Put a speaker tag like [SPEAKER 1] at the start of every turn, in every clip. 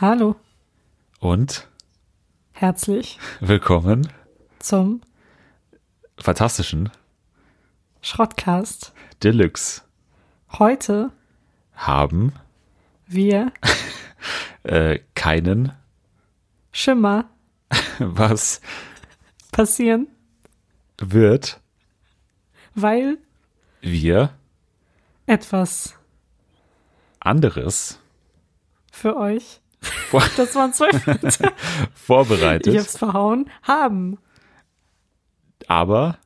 [SPEAKER 1] Hallo,
[SPEAKER 2] Und?
[SPEAKER 1] Herzlich
[SPEAKER 2] willkommen
[SPEAKER 1] zum
[SPEAKER 2] fantastischen
[SPEAKER 1] Schrottcast.
[SPEAKER 2] Deluxe.
[SPEAKER 1] Heute
[SPEAKER 2] haben
[SPEAKER 1] wir
[SPEAKER 2] äh, keinen
[SPEAKER 1] Schimmer.
[SPEAKER 2] Was
[SPEAKER 1] passieren,
[SPEAKER 2] wird
[SPEAKER 1] weil
[SPEAKER 2] wir
[SPEAKER 1] etwas
[SPEAKER 2] anderes
[SPEAKER 1] für euch,
[SPEAKER 2] vor
[SPEAKER 1] das waren zwölf Minuten, ich
[SPEAKER 2] vorbereitet,
[SPEAKER 1] hab's verhauen, haben.
[SPEAKER 2] aber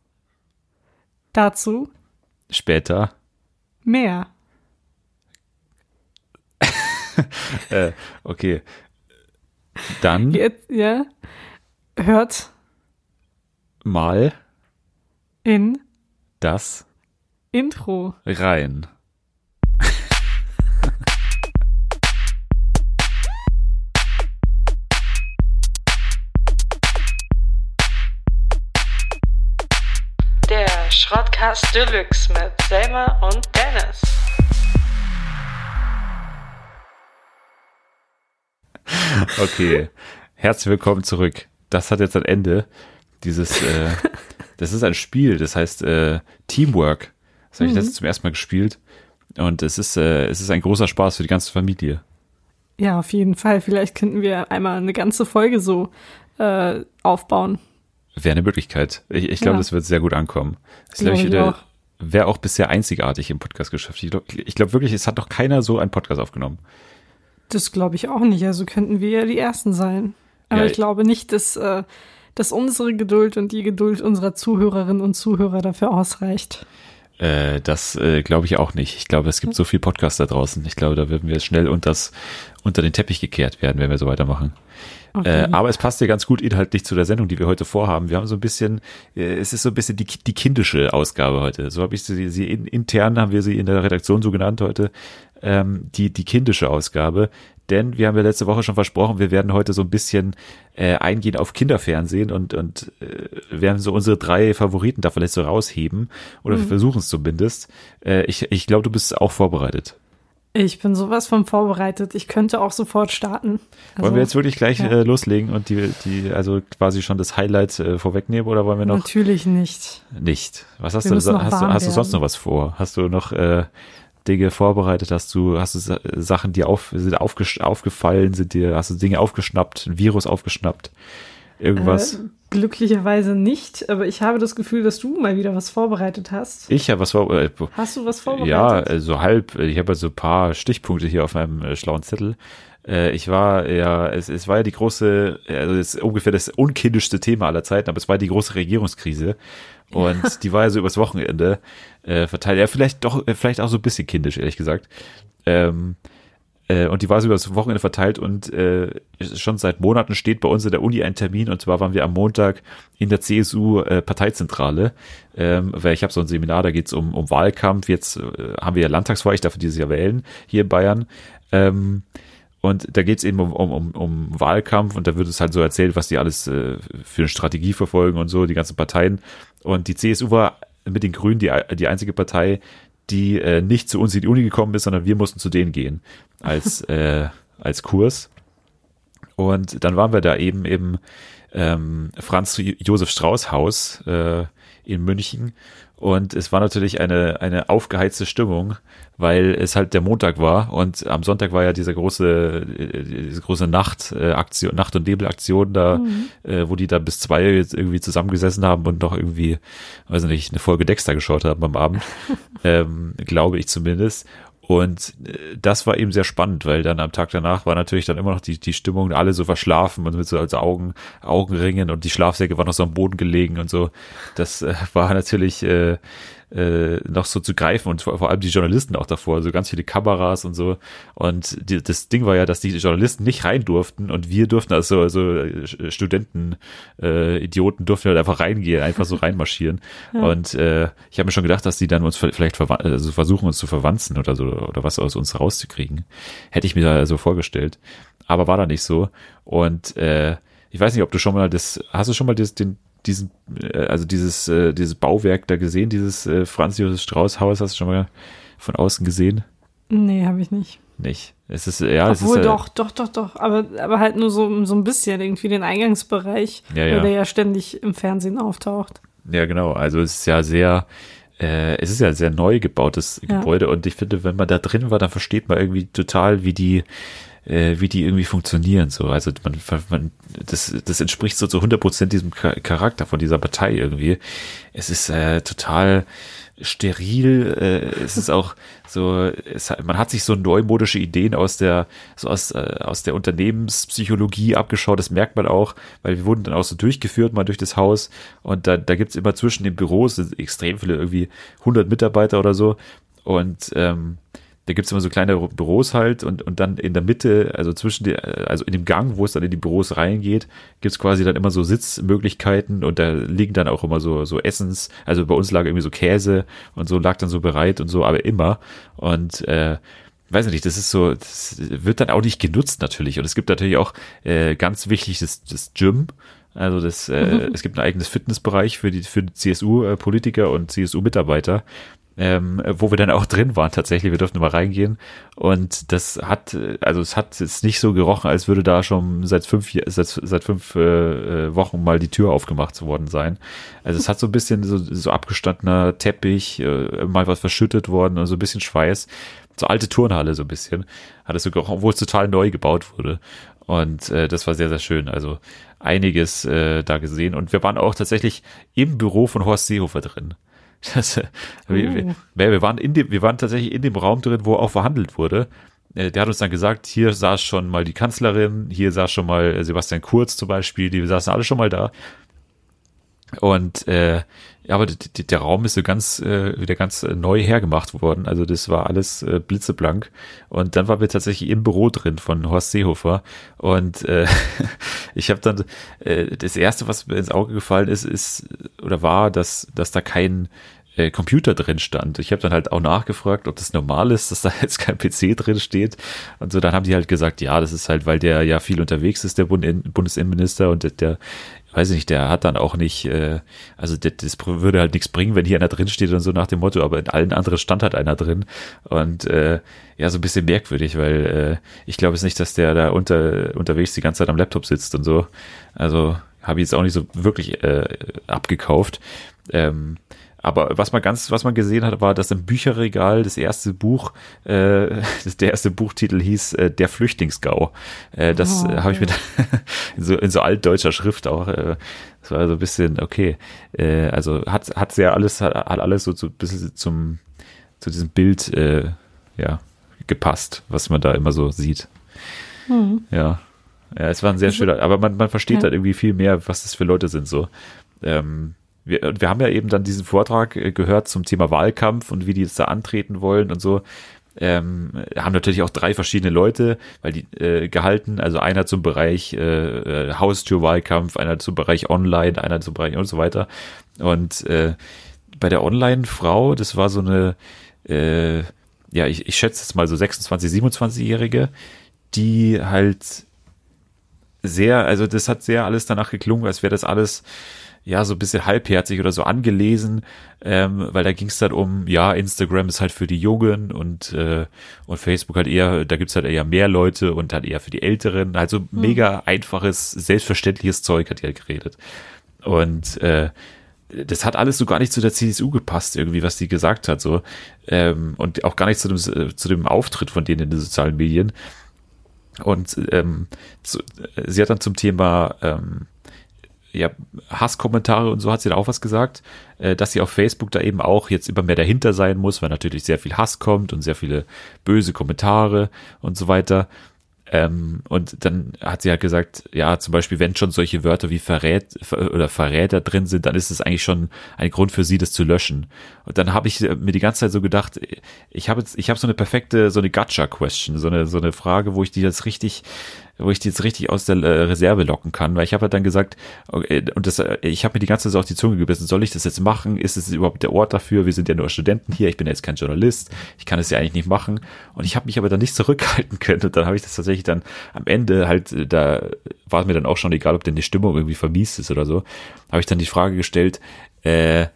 [SPEAKER 1] Dazu
[SPEAKER 2] später
[SPEAKER 1] mehr.
[SPEAKER 2] äh, okay dann
[SPEAKER 1] Jetzt, ja, hört
[SPEAKER 2] mal
[SPEAKER 1] in
[SPEAKER 2] das
[SPEAKER 1] Intro.
[SPEAKER 2] rein.
[SPEAKER 3] Schrottcast Deluxe mit Selma und Dennis.
[SPEAKER 2] Okay, herzlich willkommen zurück. Das hat jetzt ein Ende. Dieses, äh, das ist ein Spiel, das heißt äh, Teamwork. Das habe ich letztens zum ersten Mal gespielt. Und es ist, äh, es ist ein großer Spaß für die ganze Familie.
[SPEAKER 1] Ja, auf jeden Fall. Vielleicht könnten wir einmal eine ganze Folge so äh, aufbauen.
[SPEAKER 2] Wäre eine Möglichkeit. Ich, ich glaube,
[SPEAKER 1] Ja.
[SPEAKER 2] das wird sehr gut ankommen. Das
[SPEAKER 1] Glaube
[SPEAKER 2] glaub
[SPEAKER 1] ich
[SPEAKER 2] der-
[SPEAKER 1] auch.
[SPEAKER 2] Wäre auch bisher einzigartig im Podcastgeschäft. Ich glaube ich glaub wirklich, es hat noch keiner so einen Podcast aufgenommen.
[SPEAKER 1] Das glaube ich auch nicht. Also könnten wir ja die Ersten sein. Aber
[SPEAKER 2] Ja,
[SPEAKER 1] ich glaube nicht, dass, äh, dass unsere Geduld und die Geduld unserer Zuhörerinnen und Zuhörer dafür ausreicht.
[SPEAKER 2] Äh, das äh, glaube ich auch nicht. Ich glaube, es gibt so viel Podcasts da draußen. Ich glaube, da würden wir schnell unters, unter den Teppich gekehrt werden, wenn wir so weitermachen. Äh,
[SPEAKER 1] Okay.
[SPEAKER 2] aber es passt ja ganz gut inhaltlich zu der Sendung, die wir heute vorhaben. Wir haben so ein bisschen, äh, es ist so ein bisschen die, die kindische Ausgabe heute. So habe ich sie, sie in, intern haben wir sie in der Redaktion so genannt heute, ähm, die, die kindische Ausgabe. Denn wir haben ja letzte Woche schon versprochen, wir werden heute so ein bisschen äh, eingehen auf Kinderfernsehen und, und äh, werden so unsere drei Favoriten da vielleicht so rausheben. Oder wir versuchen es zumindest. Äh, ich ich glaube, du bist auch vorbereitet.
[SPEAKER 1] Ich bin sowas von vorbereitet. Ich könnte auch sofort starten. Also,
[SPEAKER 2] wollen wir jetzt wirklich gleich
[SPEAKER 1] ja.
[SPEAKER 2] äh, loslegen und die, die, also quasi schon das Highlight äh, vorwegnehmen oder wollen wir noch
[SPEAKER 1] Natürlich nicht.
[SPEAKER 2] nicht? Was hast
[SPEAKER 1] Wir
[SPEAKER 2] du, hast hast du sonst noch was vor? Hast du noch äh, Dinge vorbereitet? Hast du, hast du Sa- Sachen, die auf, sind aufgefallen, sind dir, hast du Dinge aufgeschnappt, ein Virus aufgeschnappt? Irgendwas?
[SPEAKER 1] Äh, glücklicherweise nicht, aber ich habe das Gefühl, dass du mal wieder was vorbereitet hast.
[SPEAKER 2] ich habe was vor, äh,
[SPEAKER 1] Hast du was
[SPEAKER 2] Ja,
[SPEAKER 1] vorbereitet?
[SPEAKER 2] äh, so halb. Ich habe also ein paar Stichpunkte hier auf meinem äh, schlauen Zettel. Äh, ich war ja, es, es war ja die große, also es ist ungefähr das unkindischste Thema aller Zeiten, aber es war die große Regierungskrise. Und die war ja so übers Wochenende äh, verteilt. Ja, vielleicht doch, vielleicht auch so ein bisschen kindisch, ehrlich gesagt. Ähm, äh, und die war so übers Wochenende verteilt und äh, schon seit Monaten steht bei uns in der Uni ein Termin und zwar waren wir am Montag in der CSU äh, Parteizentrale, ähm, weil ich habe so ein Seminar, da geht's um, um Wahlkampf. Jetzt haben wir ja Landtagswahl, ich darf dieses Jahr wählen hier in Bayern. Ähm, und da geht's eben um, um, um, um Wahlkampf und da wird es halt so erzählt, was die alles für eine Strategie verfolgen und so, die ganzen Parteien. Und die CSU war mit den Grünen die, die einzige Partei, die äh, nicht zu uns in die Uni gekommen ist, sondern wir mussten zu denen gehen als, äh, als Kurs. Und dann waren wir da eben im ähm, Franz Josef Strauß Haus äh, in München. Und es war natürlich eine, eine aufgeheizte Stimmung, weil es halt der Montag war und am Sonntag war ja diese große, äh, diese große Nacht, äh, Aktion, Nacht- und Nebelaktion da, äh, wo die da bis zwei jetzt irgendwie zusammengesessen haben und noch irgendwie, weiß nicht, eine Folge Dexter geschaut haben am Abend, ähm, glaube ich zumindest. Und äh, das war eben sehr spannend, weil dann am Tag danach war natürlich dann immer noch die, die Stimmung, alle so verschlafen und mit so als Augen, Augenringen und die Schlafsäcke waren noch so am Boden gelegen und so. Das äh, war natürlich äh, äh, noch so zu greifen und vor, vor allem die Journalisten auch davor, also ganz viele Kameras und so. Und die, das Ding war ja, dass die Journalisten nicht rein durften und wir durften also, also Studenten, äh, Idioten durften halt einfach reingehen, einfach so reinmarschieren. Und äh, ich habe mir schon gedacht, dass die dann uns vielleicht also versuchen, uns zu verwanzen oder so oder was aus uns rauszukriegen. Hätte ich mir da so vorgestellt. Aber war da nicht so. Und äh, ich weiß nicht, ob du schon mal das, hast du schon mal das, den, diesen, äh, also dieses, äh, dieses Bauwerk da gesehen, dieses äh, Franz Josef Strauß Haus, hast du schon mal von außen gesehen?
[SPEAKER 1] Nee, habe ich nicht.
[SPEAKER 2] nicht. Es ist, ja, es
[SPEAKER 1] Obwohl
[SPEAKER 2] ist.
[SPEAKER 1] doch, doch, doch, doch. Aber, aber halt nur so, so ein bisschen irgendwie den Eingangsbereich,
[SPEAKER 2] Ja, ja.
[SPEAKER 1] der ja ständig im Fernsehen auftaucht.
[SPEAKER 2] Ja, genau. Also es ist ja sehr, äh, es ist ja ein sehr neu gebautes
[SPEAKER 1] Ja.
[SPEAKER 2] Gebäude und ich finde, wenn man da drin war, dann versteht man irgendwie total, wie die, äh, wie die irgendwie funktionieren. So, also man, man das, das entspricht so zu 100 Prozent diesem Cha- Charakter von dieser Partei irgendwie. Es ist äh, total steril. Äh, es ist auch so, es, man hat sich so neumodische Ideen aus der, so aus, äh, aus der Unternehmenspsychologie abgeschaut. Das merkt man auch, weil wir wurden dann auch so durchgeführt mal durch das Haus und da, da gibt's immer zwischen den Büros extrem viele, irgendwie 100 Mitarbeiter oder so und ähm, da gibt's immer so kleine Büros halt und, und dann in der Mitte, also zwischen die, also in dem Gang, wo es dann in die Büros reingeht, gibt's quasi dann immer so Sitzmöglichkeiten und da liegen dann auch immer so, so Essens, also bei uns lag irgendwie so Käse und so lag dann so bereit und so, aber immer. Und äh, weiß ich nicht, das ist so, das wird dann auch nicht genutzt natürlich. Und es gibt natürlich auch äh, ganz wichtig das, das Gym. Also das, äh, es gibt ein eigenes Fitnessbereich für die für CSU-Politiker und CSU-Mitarbeiter ähm, wo wir dann auch drin waren tatsächlich. Wir durften mal reingehen und das hat, also es hat jetzt nicht so gerochen, als würde da schon seit fünf, seit, seit fünf äh, äh, Wochen mal die Tür aufgemacht worden sein. Also es hat so ein bisschen so, so abgestandener Teppich, äh, mal was verschüttet worden und so ein bisschen Schweiß. So alte Turnhalle so ein bisschen. Hat es so gerochen, obwohl es total neu gebaut wurde. Und äh, das war sehr, sehr schön. Also einiges äh, da gesehen. Und wir waren auch tatsächlich im Büro von Horst Seehofer drin. Das, äh, wir, wir, wir, waren in dem, wir waren tatsächlich in dem Raum drin, wo auch verhandelt wurde. Äh, Der hat uns dann gesagt, hier saß schon mal die Kanzlerin, hier saß schon mal äh, Sebastian Kurz zum Beispiel, die saßen alle schon mal da. Und äh, ja, aber der Raum ist so ganz äh, wieder ganz äh, neu hergemacht worden. Also das war alles äh, blitzeblank. Und dann waren wir tatsächlich im Büro drin von Horst Seehofer. Und äh, ich habe dann äh, das erste, was mir ins Auge gefallen ist, ist oder war, dass dass da kein äh, Computer drin stand. Ich habe dann halt auch nachgefragt, ob das normal ist, dass da jetzt kein PC drin steht. Und so, dann haben die halt gesagt, ja, das ist halt, weil der ja viel unterwegs ist, der Bund Bundesinnenminister und der, der weiß ich nicht, der hat dann auch nicht, äh, also das, das würde halt nichts bringen, wenn hier einer drin steht und so nach dem Motto, aber in allen anderen stand halt einer drin. Und äh, ja, so ein bisschen merkwürdig, weil äh, ich glaube es nicht, dass der da unter, unterwegs die ganze Zeit am Laptop sitzt und so. Also habe ich jetzt auch nicht so wirklich äh, abgekauft. Ähm, aber was man ganz, was man gesehen hat, war, dass im Bücherregal das erste Buch, äh, das, der erste Buchtitel hieß äh, Der Flüchtlingsgau. Äh, das
[SPEAKER 1] Oh,
[SPEAKER 2] äh, habe ich mir da in so, in so altdeutscher Schrift auch. Äh, das war so ein bisschen okay. Äh, also hat hat sehr alles hat, hat alles so, ein bisschen zum zu diesem Bild äh, ja gepasst, was man da immer so sieht. Ja. Ja, es war ein sehr schöner, aber man, man versteht
[SPEAKER 1] Ja.
[SPEAKER 2] halt irgendwie viel mehr, was das für Leute sind so. Ähm, wir, und wir haben ja eben dann diesen Vortrag äh, gehört zum Thema Wahlkampf und wie die jetzt da antreten wollen und so. Ähm, haben natürlich auch drei verschiedene Leute, weil die äh, gehalten, also einer zum Bereich äh, äh, Haustürwahlkampf, einer zum Bereich Online, einer zum Bereich und so weiter. Und äh, bei der Online-Frau, das war so eine, äh, ja, ich, ich schätze jetzt mal so 26, 27-Jährige, die halt sehr, also das hat sehr alles danach geklungen, als wäre das alles ja so ein bisschen halbherzig oder so angelesen, ähm, weil da ging es dann um, ja, Instagram ist halt für die Jungen und, äh, und Facebook halt eher, da gibt's halt eher mehr Leute und halt eher für die Älteren. Also mega einfaches, selbstverständliches Zeug hat die halt geredet. Und äh, das hat alles so gar nicht zu der CSU gepasst, irgendwie, was die gesagt hat, so. Ähm, und auch gar nicht zu dem, äh, zu dem Auftritt von denen in den sozialen Medien. Und ähm, zu, sie hat dann zum Thema ähm, ja, Hasskommentare und so hat sie da auch was gesagt, äh, dass sie auf Facebook da eben auch jetzt immer mehr dahinter sein muss, weil natürlich sehr viel Hass kommt und sehr viele böse Kommentare und so weiter. Ähm, und dann hat sie halt gesagt, ja, zum Beispiel, wenn schon solche Wörter wie Verrät ver- oder Verräter drin sind, dann ist es eigentlich schon ein Grund für sie, das zu löschen. Und dann habe ich äh, mir die ganze Zeit so gedacht, ich habe jetzt, ich habe so eine perfekte, so eine Gotcha-Question, so eine, so eine Frage, wo ich die jetzt richtig, wo ich die jetzt richtig aus der äh, Reserve locken kann, weil ich habe halt dann gesagt, okay, und das, äh, ich habe mir die ganze Zeit auf die Zunge gebissen, soll ich das jetzt machen? Ist es überhaupt der Ort dafür? Wir sind ja nur Studenten hier, ich bin ja jetzt kein Journalist, ich kann es ja eigentlich nicht machen. Und ich habe mich aber dann nicht zurückhalten können und dann habe ich das tatsächlich dann am Ende halt, äh, da war mir dann auch schon egal, ob denn die Stimmung irgendwie vermiest ist oder so, habe ich dann die Frage gestellt, äh,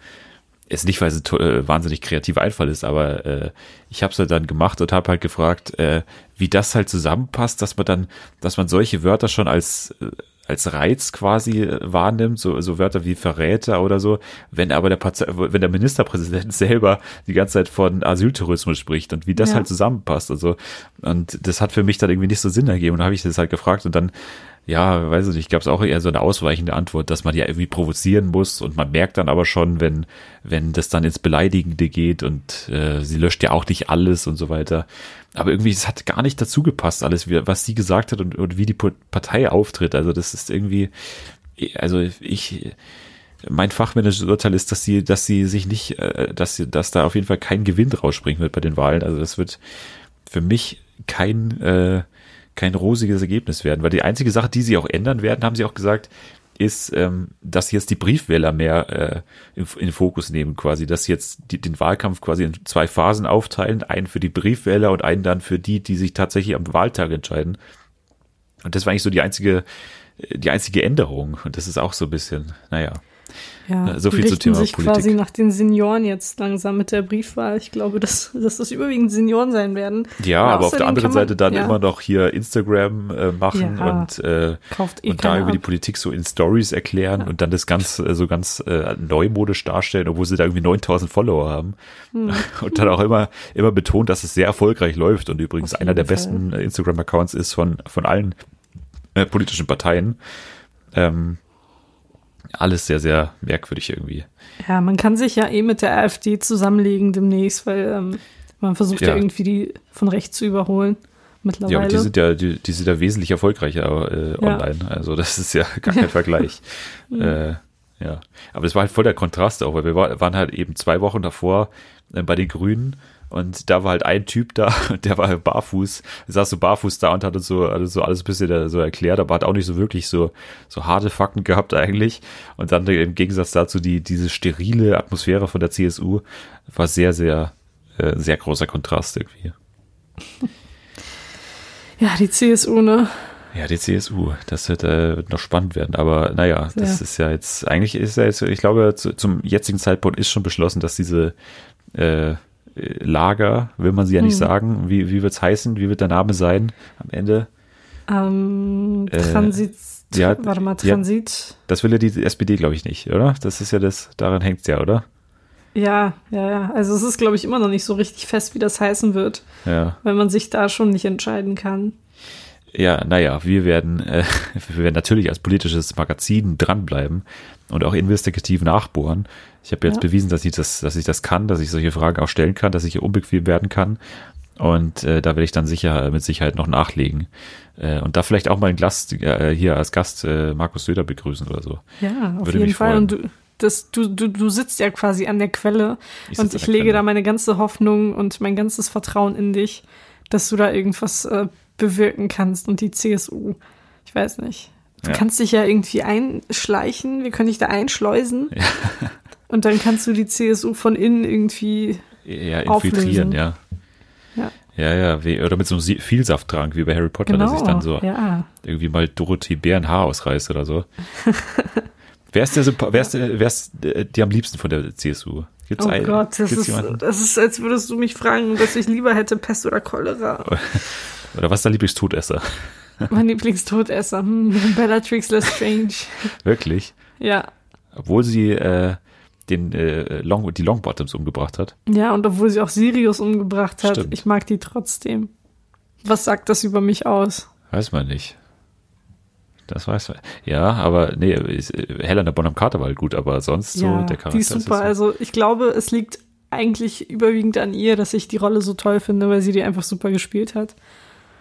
[SPEAKER 2] ist nicht, weil es ein äh, wahnsinnig kreativer Einfall ist, aber äh, ich habe es halt dann gemacht und habe halt gefragt, äh, wie das halt zusammenpasst, dass man dann, dass man solche Wörter schon als äh, als Reiz quasi äh, wahrnimmt, so, so Wörter wie Verräter oder so, wenn aber der Partei, wenn der Ministerpräsident selber die ganze Zeit von Asyltourismus spricht und wie das
[SPEAKER 1] Ja.
[SPEAKER 2] halt zusammenpasst. Also, und das hat für mich dann irgendwie nicht so Sinn ergeben. Und habe ich das halt gefragt und dann, ja, weiß ich nicht, gab es auch eher so eine ausweichende Antwort, dass man ja irgendwie provozieren muss und man merkt dann aber schon, wenn, wenn das dann ins Beleidigende geht und äh, sie löscht ja auch nicht alles und so weiter. Aber irgendwie, es hat gar nicht dazu gepasst, alles, was sie gesagt hat und, und wie die Partei auftritt. Also das ist irgendwie, also ich, mein fachmännisches Urteil ist, dass sie, dass sie sich nicht, äh, dass sie, dass da auf jeden Fall kein Gewinn rausspringen wird bei den Wahlen. Also das wird für mich kein, äh, kein rosiges Ergebnis werden, weil die einzige Sache, die sie auch ändern werden, haben sie auch gesagt, ist, ähm, dass jetzt die Briefwähler mehr äh, in, in Fokus nehmen, quasi, dass sie jetzt die, den Wahlkampf quasi in zwei Phasen aufteilen, einen für die Briefwähler und einen dann für die, die sich tatsächlich am Wahltag entscheiden. Und das war eigentlich so die einzige, äh, die einzige Änderung. Und das ist auch so ein bisschen, naja.
[SPEAKER 1] Ja,
[SPEAKER 2] Ja, so
[SPEAKER 1] die
[SPEAKER 2] viel
[SPEAKER 1] richten
[SPEAKER 2] Thema
[SPEAKER 1] sich
[SPEAKER 2] Politik.
[SPEAKER 1] quasi nach den Senioren jetzt langsam mit der Briefwahl. Ich glaube, dass, dass das überwiegend Senioren sein werden.
[SPEAKER 2] Ja, aber auf der anderen
[SPEAKER 1] man-
[SPEAKER 2] Seite dann
[SPEAKER 1] ja,
[SPEAKER 2] immer noch hier Instagram äh, machen
[SPEAKER 1] Ja.
[SPEAKER 2] und, äh,
[SPEAKER 1] eh
[SPEAKER 2] und da über die
[SPEAKER 1] ab.
[SPEAKER 2] Politik so in Stories erklären und dann das ganz äh, so ganz äh, neumodisch darstellen, obwohl sie da irgendwie 9000 Follower haben.
[SPEAKER 1] Hm.
[SPEAKER 2] Und dann auch immer immer betont, dass es sehr erfolgreich läuft und übrigens einer der
[SPEAKER 1] jeden
[SPEAKER 2] besten äh, Instagram Accounts ist von von allen äh, politischen Parteien. Ähm, alles sehr sehr merkwürdig irgendwie.
[SPEAKER 1] Ja, man kann sich ja eh mit der AfD zusammenlegen demnächst, weil ähm, man versucht ja.
[SPEAKER 2] Ja.
[SPEAKER 1] irgendwie die von rechts zu überholen mittlerweile.
[SPEAKER 2] Ja, und die sind ja, die, die sind ja wesentlich erfolgreicher äh,
[SPEAKER 1] Ja.
[SPEAKER 2] online. Also das ist ja gar kein Vergleich. äh, ja. Aber es war halt voll der Kontrast auch, weil wir war, waren halt eben zwei Wochen davor äh, bei den Grünen und da war halt ein Typ da, der war barfuß, saß so barfuß da und hat uns so, hat uns so alles ein bisschen so erklärt, aber hat auch nicht so wirklich so, so harte Fakten gehabt eigentlich. Und dann im Gegensatz dazu die, diese sterile Atmosphäre von der CSU war sehr, sehr, äh, sehr großer Kontrast irgendwie.
[SPEAKER 1] ja, die CSU, ne?
[SPEAKER 2] Ja, die CSU, das wird, äh, noch spannend werden. Aber naja, das
[SPEAKER 1] Sehr.
[SPEAKER 2] ist ja jetzt, eigentlich ist ja jetzt, ich glaube, zu, zum jetzigen Zeitpunkt ist schon beschlossen, dass diese äh, Lager, will man sie ja nicht
[SPEAKER 1] Hm.
[SPEAKER 2] sagen, wie, wie wird's heißen, wie wird der Name sein am Ende?
[SPEAKER 1] Ähm,
[SPEAKER 2] Äh,
[SPEAKER 1] Transit,
[SPEAKER 2] ja,
[SPEAKER 1] warte mal,
[SPEAKER 2] ja.
[SPEAKER 1] Transit.
[SPEAKER 2] Das will ja die SPD, glaube ich, nicht, oder? Das ist ja das, daran hängt's ja, oder?
[SPEAKER 1] Ja, ja, ja. Also es ist, glaube ich, immer noch nicht so richtig fest, wie das heißen wird,
[SPEAKER 2] Ja.
[SPEAKER 1] weil man sich da schon nicht entscheiden kann.
[SPEAKER 2] Ja, naja, wir werden, äh, wir werden natürlich als politisches Magazin dranbleiben und auch investigativ nachbohren. Ich habe jetzt
[SPEAKER 1] Ja.
[SPEAKER 2] bewiesen, dass ich das, dass ich das kann, dass ich solche Fragen auch stellen kann, dass ich hier unbequem werden kann. Und äh, da werde ich dann sicher mit Sicherheit noch nachlegen. Äh, und da vielleicht auch mal einen Gast, äh, hier als Gast äh, Markus Söder begrüßen oder so.
[SPEAKER 1] Ja, auf
[SPEAKER 2] Würde
[SPEAKER 1] jeden
[SPEAKER 2] mich
[SPEAKER 1] Fall.
[SPEAKER 2] freuen.
[SPEAKER 1] Und du, das, du, du, du sitzt ja quasi an der Quelle
[SPEAKER 2] Ich
[SPEAKER 1] und ich lege
[SPEAKER 2] Quelle.
[SPEAKER 1] da meine ganze Hoffnung und mein ganzes Vertrauen in dich, dass du da irgendwas äh, bewirken kannst und die CSU. Ich weiß nicht. Du
[SPEAKER 2] Ja.
[SPEAKER 1] kannst dich ja irgendwie einschleichen, wir können dich da einschleusen. Und dann kannst du die CSU von innen irgendwie.
[SPEAKER 2] Ja, infiltrieren,
[SPEAKER 1] Auflösen.
[SPEAKER 2] ja.
[SPEAKER 1] Ja.
[SPEAKER 2] Ja, ja, wie, oder mit so einem Vielsafttrank wie bei Harry Potter, dass ich dann so
[SPEAKER 1] Genau, ja.
[SPEAKER 2] irgendwie mal Dorothee Bären Haar ausreißt oder so. wer ist der, wer ist, der- wer ist äh, dir am liebsten von der CSU? Gibt's
[SPEAKER 1] Oh
[SPEAKER 2] einen?
[SPEAKER 1] Gott, das ist,
[SPEAKER 2] jemanden?
[SPEAKER 1] das ist, als würdest du mich fragen, dass ich lieber hätte Pest oder Cholera.
[SPEAKER 2] Oder was ist dein Lieblingstodesser?
[SPEAKER 1] mein Lieblingstodesser, hm, Bellatrix Lestrange.
[SPEAKER 2] Wirklich?
[SPEAKER 1] Ja.
[SPEAKER 2] Obwohl sie äh, den äh, Long, die Longbottoms umgebracht hat.
[SPEAKER 1] Ja, und obwohl sie auch Sirius umgebracht hat,
[SPEAKER 2] Stimmt.
[SPEAKER 1] ich mag die trotzdem. Was sagt das über mich aus?
[SPEAKER 2] Weiß man nicht. Das weiß man. Ja, aber nee, ist, äh, Helena Bonham Carter war halt gut, aber sonst so
[SPEAKER 1] ja,
[SPEAKER 2] der Charakter.
[SPEAKER 1] die ist super.
[SPEAKER 2] so.
[SPEAKER 1] Also ich glaube, es liegt eigentlich überwiegend an ihr, dass ich die Rolle so toll finde, weil sie die einfach super gespielt hat.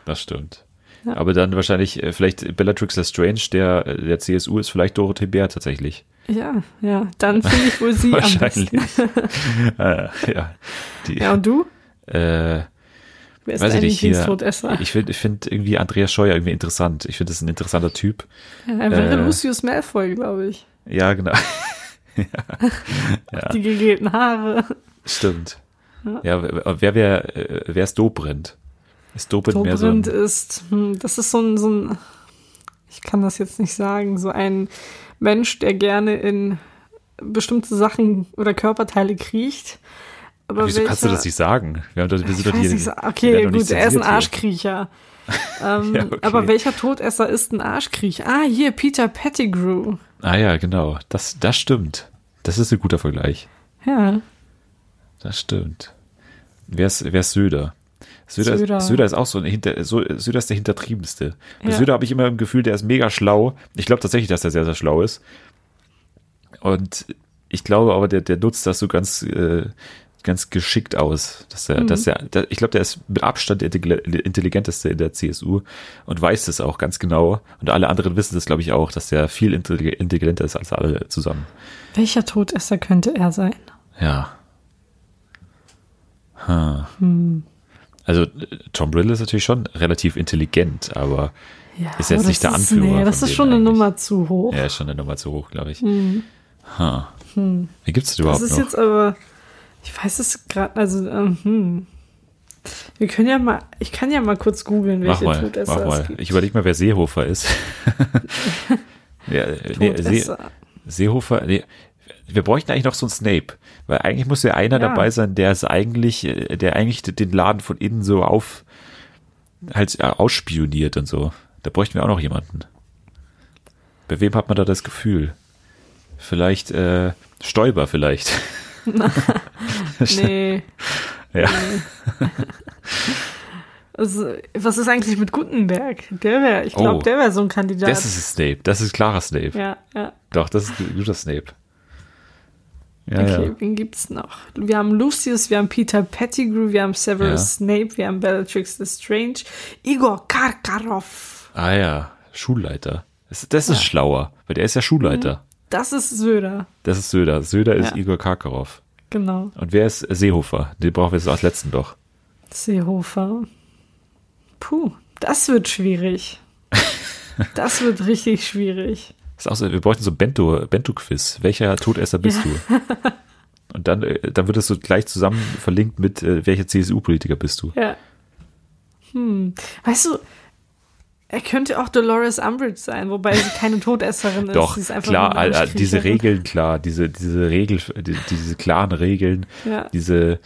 [SPEAKER 2] Das stimmt.
[SPEAKER 1] Ja.
[SPEAKER 2] Aber dann wahrscheinlich, äh, vielleicht Bellatrix Lestrange, der, äh, der CSU ist vielleicht Dorothee Bär tatsächlich.
[SPEAKER 1] Ja, ja, dann finde ich wohl sie am
[SPEAKER 2] Wahrscheinlich. äh, ja. Die,
[SPEAKER 1] Ja, und du?
[SPEAKER 2] äh,
[SPEAKER 1] Wer ist
[SPEAKER 2] weiß ich nicht, hier, ich finde ich find irgendwie Andreas Scheuer irgendwie interessant. Ich finde, das ist ein interessanter Typ.
[SPEAKER 1] Ja, er wäre
[SPEAKER 2] äh,
[SPEAKER 1] Lucius Malfoy, glaube ich.
[SPEAKER 2] Ja, genau. ja,
[SPEAKER 1] Die gegelten Haare.
[SPEAKER 2] stimmt. Ja, wer, wer, wer, wer ist Dobrindt? Ist Dobrindt mehr so
[SPEAKER 1] ist, hm, das ist so ein, so ein, ich kann das jetzt nicht sagen, so ein Mensch, der gerne in bestimmte Sachen oder Körperteile kriecht. Aber
[SPEAKER 2] Wieso kannst du
[SPEAKER 1] welcher-
[SPEAKER 2] das nicht sagen? Wir, wir sind doch hier,
[SPEAKER 1] nicht, okay, gut, er ist ein. Arschkriecher. ähm,
[SPEAKER 2] Ja, okay.
[SPEAKER 1] Aber welcher Todesser ist ein Arschkriecher? Ah, hier, Peter Pettigrew.
[SPEAKER 2] Ah ja, genau. Das, das stimmt. Das ist ein guter Vergleich.
[SPEAKER 1] Ja,
[SPEAKER 2] Das stimmt. Wer ist, wer ist Söder? Söder,
[SPEAKER 1] Söder.
[SPEAKER 2] Söder. ist auch so ein Hinter, so, Söder ist der Hintertriebenste. Bei
[SPEAKER 1] Ja.
[SPEAKER 2] Söder habe ich immer im Gefühl, der ist mega schlau. Ich glaube tatsächlich, dass er sehr, sehr schlau ist. Und ich glaube aber, der, der nutzt das so ganz, äh, ganz geschickt aus. Dass er,
[SPEAKER 1] Mhm.
[SPEAKER 2] dass er, der, ich glaube, der ist mit Abstand der intelli- intelligenteste in der CSU und weiß das auch ganz genau. Und alle anderen wissen das, glaube ich, auch, dass der viel intelli- intelligenter ist als alle zusammen.
[SPEAKER 1] welcher Todesser könnte er sein?
[SPEAKER 2] Ja. Hm.
[SPEAKER 1] Hm.
[SPEAKER 2] Also äh, Tom Riddle ist natürlich schon relativ intelligent, aber
[SPEAKER 1] Ja,
[SPEAKER 2] Ist jetzt nicht der
[SPEAKER 1] ist-
[SPEAKER 2] Anführer
[SPEAKER 1] Nee, das ist schon eine
[SPEAKER 2] eigentlich.
[SPEAKER 1] Nummer zu hoch.
[SPEAKER 2] er ist schon eine Nummer zu hoch, glaube ich.
[SPEAKER 1] Hm.
[SPEAKER 2] Ha. Wie gibt's das überhaupt
[SPEAKER 1] Das ist
[SPEAKER 2] noch?
[SPEAKER 1] jetzt aber, ich weiß es gerade, also, ähm, hm. Wir können ja mal, ich kann ja mal kurz googeln,
[SPEAKER 2] mach
[SPEAKER 1] welche
[SPEAKER 2] mal,
[SPEAKER 1] Todesser
[SPEAKER 2] mach mal.
[SPEAKER 1] es gibt.
[SPEAKER 2] Ich überlege mal, wer Seehofer ist. ja, äh, nee, See. Seehofer, nee, wir bräuchten eigentlich noch so einen Snape, weil eigentlich muss ja einer
[SPEAKER 1] Ja.
[SPEAKER 2] dabei sein, der es eigentlich, äh, der eigentlich den Laden von innen so auf, halt äh, ausspioniert und so. Da bräuchten wir auch noch jemanden. Bei wem hat man da das Gefühl? Vielleicht, äh, Stoiber vielleicht.
[SPEAKER 1] Nee.
[SPEAKER 2] Ja.
[SPEAKER 1] Also, was ist eigentlich mit Gutenberg? Der wäre, ich glaube,
[SPEAKER 2] Oh.
[SPEAKER 1] der wäre so ein Kandidat.
[SPEAKER 2] Das ist Snape, das ist klarer Snape.
[SPEAKER 1] ja, ja.
[SPEAKER 2] Doch, das ist guter Snape. Ja,
[SPEAKER 1] Okay,
[SPEAKER 2] ja.
[SPEAKER 1] wen gibt's noch? Wir haben Lucius, wir haben Peter Pettigrew, wir haben Severus
[SPEAKER 2] Ja.
[SPEAKER 1] Snape, wir haben Bellatrix Lestrange, Igor Karkaroff.
[SPEAKER 2] Ah ja, Schulleiter. Das, das ist schlauer, weil der ist ja Schulleiter.
[SPEAKER 1] Das ist Söder,
[SPEAKER 2] Das ist Söder. Söder ist
[SPEAKER 1] Mhm.
[SPEAKER 2] Igor Karkaroff.
[SPEAKER 1] genau.
[SPEAKER 2] Und wer ist Seehofer? Den brauchen wir jetzt als letzten doch.
[SPEAKER 1] Seehofer. Puh, das wird schwierig. Das wird richtig schwierig.
[SPEAKER 2] Ist auch so, wir bräuchten so ein Bento, Bento-Quiz. Welcher Todesser bist du? Und dann, äh, dann wird es so gleich zusammen verlinkt mit, äh, welcher CSU-Politiker bist du?
[SPEAKER 1] Ja. Hm. Weißt du, er könnte auch Dolores Umbridge sein, wobei sie keine Todesserin ist.
[SPEAKER 2] Doch,
[SPEAKER 1] sie ist einfach
[SPEAKER 2] klar, äh, diese. Regeln, klar, diese, diese Regel, die, diese klaren Regeln,
[SPEAKER 1] Ja.
[SPEAKER 2] diese,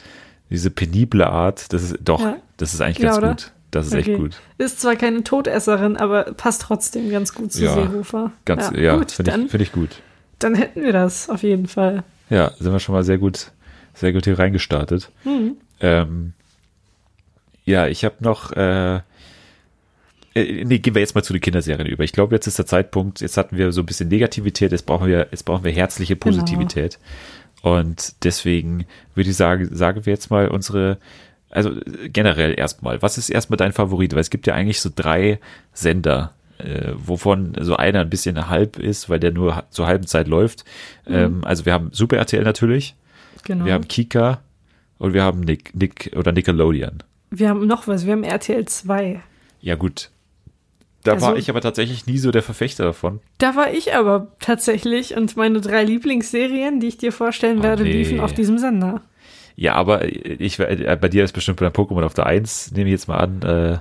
[SPEAKER 2] diese penible Art, das ist, doch,
[SPEAKER 1] Ja.
[SPEAKER 2] das ist eigentlich
[SPEAKER 1] Ja,
[SPEAKER 2] ganz
[SPEAKER 1] oder?
[SPEAKER 2] gut. Das ist
[SPEAKER 1] Okay.
[SPEAKER 2] echt gut.
[SPEAKER 1] Ist zwar keine Todesserin, aber passt trotzdem ganz gut zu
[SPEAKER 2] Ja,
[SPEAKER 1] Seehofer.
[SPEAKER 2] Ganz, ja,
[SPEAKER 1] gut,
[SPEAKER 2] finde ich, finde ich gut.
[SPEAKER 1] dann hätten wir das auf jeden Fall.
[SPEAKER 2] Ja, sind wir schon mal sehr gut, sehr gut hier reingestartet.
[SPEAKER 1] Hm.
[SPEAKER 2] Ähm, ja, ich habe noch, äh, äh, nee, gehen wir jetzt mal zu den Kinderserien über. Ich glaube, jetzt ist der Zeitpunkt, jetzt hatten wir so ein bisschen Negativität, jetzt brauchen wir, jetzt brauchen wir herzliche
[SPEAKER 1] Genau.
[SPEAKER 2] Positivität. Und deswegen würde ich sagen, sagen wir jetzt mal unsere, also generell erstmal, was ist erstmal dein Favorit? Weil es gibt ja eigentlich so drei Sender, äh, wovon so einer ein bisschen halb ist, weil der nur zur halben Zeit läuft. Ähm, also wir haben Super RTL natürlich,
[SPEAKER 1] Genau.
[SPEAKER 2] wir haben Kika und wir haben Nick, Nick oder Nickelodeon.
[SPEAKER 1] Wir haben noch was, wir haben RTL 2.
[SPEAKER 2] Ja, gut. Da
[SPEAKER 1] Also-
[SPEAKER 2] war ich aber tatsächlich nie so der Verfechter davon.
[SPEAKER 1] Da war ich aber tatsächlich und meine drei Lieblingsserien, die ich dir vorstellen
[SPEAKER 2] Oh,
[SPEAKER 1] werde,
[SPEAKER 2] nee.
[SPEAKER 1] liefen auf diesem Sender.
[SPEAKER 2] Ja, aber ich äh, bei dir ist bestimmt bei Pokémon auf der Eins, nehme ich jetzt mal an, äh,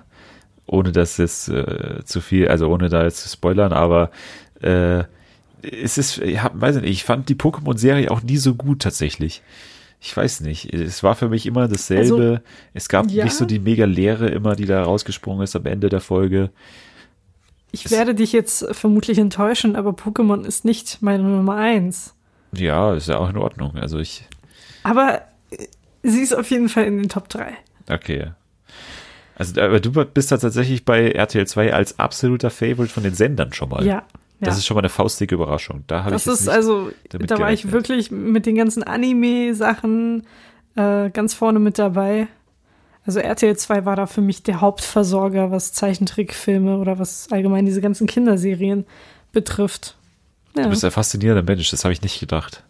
[SPEAKER 2] ohne dass jetzt äh, zu viel, also ohne da jetzt zu spoilern, aber äh, es ist, ich hab, weiß nicht, ich fand die Pokémon-Serie auch nie so gut tatsächlich. Ich weiß nicht, es war für mich immer dasselbe. es gab
[SPEAKER 1] Also, ja.
[SPEAKER 2] nicht so die mega Leere immer, die da rausgesprungen ist am Ende der Folge.
[SPEAKER 1] Ich
[SPEAKER 2] Es-
[SPEAKER 1] werde dich jetzt vermutlich enttäuschen, aber Pokémon ist nicht meine Nummer eins.
[SPEAKER 2] Ja, ist ja auch in Ordnung. Also ich,
[SPEAKER 1] Aber sie ist auf jeden Fall in den Top 3.
[SPEAKER 2] Okay. Also, aber du bist da tatsächlich bei RTL 2 als absoluter Favorite von den Sendern schon mal.
[SPEAKER 1] Ja.
[SPEAKER 2] Das
[SPEAKER 1] ja.
[SPEAKER 2] ist schon mal eine faustdicke Überraschung. Da habe ich
[SPEAKER 1] Das ist also, da war ich wirklich mit den ganzen Anime-Sachen äh, ganz vorne mit dabei. Also RTL 2 war da für mich der Hauptversorger, was Zeichentrickfilme oder was allgemein diese ganzen Kinderserien betrifft. Ja.
[SPEAKER 2] Du bist ein faszinierender Mensch, das habe ich nicht gedacht.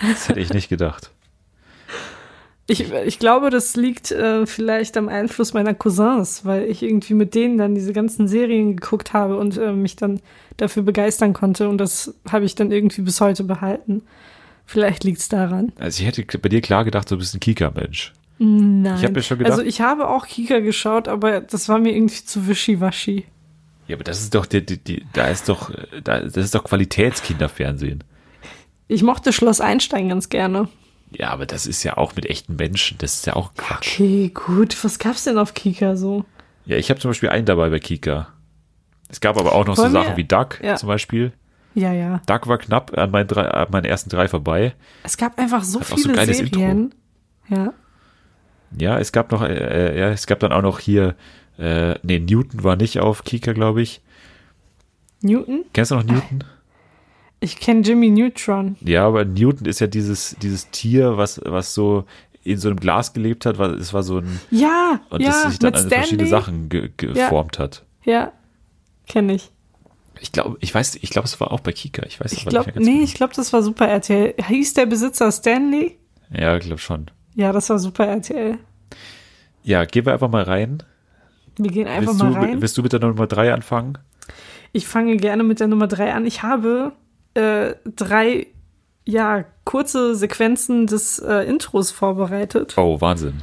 [SPEAKER 2] Das hätte ich nicht gedacht.
[SPEAKER 1] Ich, ich glaube, das liegt äh, vielleicht am Einfluss meiner Cousins, weil ich irgendwie mit denen dann diese ganzen Serien geguckt habe und äh, mich dann dafür begeistern konnte. Und das habe ich dann irgendwie bis heute behalten. Vielleicht liegt es daran.
[SPEAKER 2] Also ich hätte bei dir klar gedacht, du bist ein Kika-Mensch.
[SPEAKER 1] Nein.
[SPEAKER 2] Ich hab mir schon gedacht-
[SPEAKER 1] Also ich habe auch Kika geschaut, aber das war mir irgendwie zu wischiwaschi.
[SPEAKER 2] Ja, aber das ist doch, die, die, die, da ist doch, da, das ist doch Qualitätskinderfernsehen.
[SPEAKER 1] Ich mochte Schloss Einstein ganz gerne.
[SPEAKER 2] Ja, aber das ist ja auch mit echten Menschen. Das ist ja auch Quatsch.
[SPEAKER 1] Okay, gut. Was gab's denn auf Kika so?
[SPEAKER 2] Ja, ich habe zum Beispiel einen dabei bei Kika. Es gab aber auch noch
[SPEAKER 1] Wollen
[SPEAKER 2] so
[SPEAKER 1] wir-
[SPEAKER 2] Sachen wie Duck
[SPEAKER 1] Ja.
[SPEAKER 2] zum Beispiel.
[SPEAKER 1] Ja, ja.
[SPEAKER 2] Duck war knapp an meinen, drei, an meinen ersten drei vorbei.
[SPEAKER 1] Es gab einfach so
[SPEAKER 2] Hat so
[SPEAKER 1] viele
[SPEAKER 2] geiles
[SPEAKER 1] Serien. Ja.
[SPEAKER 2] Ja, es gab noch, äh, ja, es gab dann auch noch hier, äh, nee, Newton war nicht auf Kika, glaube ich.
[SPEAKER 1] Newton?
[SPEAKER 2] Kennst du noch Newton?
[SPEAKER 1] Ich kenne Jimmy Neutron.
[SPEAKER 2] Ja, aber Newton ist ja dieses, dieses Tier, was, was so in so einem Glas gelebt hat, weil es war so ein,
[SPEAKER 1] Ja,
[SPEAKER 2] und
[SPEAKER 1] ja,
[SPEAKER 2] das sich dann an
[SPEAKER 1] Stanley.
[SPEAKER 2] verschiedene Sachen ge geformt hat.
[SPEAKER 1] Ja, kenne ich.
[SPEAKER 2] Ich glaube, ich weiß, ich glaube, es war auch bei Kika. Ich weiß
[SPEAKER 1] Ich
[SPEAKER 2] aber
[SPEAKER 1] glaube,
[SPEAKER 2] nicht mehr ganz
[SPEAKER 1] nee, ich glaube, das war Super RTL. Hieß der Besitzer Stanley?
[SPEAKER 2] genau. Ja, ich glaube schon.
[SPEAKER 1] Ja, das war Super RTL.
[SPEAKER 2] Ja, gehen wir einfach mal rein.
[SPEAKER 1] Wir gehen einfach
[SPEAKER 2] Willst
[SPEAKER 1] mal
[SPEAKER 2] du,
[SPEAKER 1] rein.
[SPEAKER 2] willst du mit der Nummer drei anfangen?
[SPEAKER 1] Ich fange gerne mit der Nummer drei an. Ich habe äh, drei, ja, kurze Sequenzen des äh, Intros vorbereitet.
[SPEAKER 2] Oh, Wahnsinn.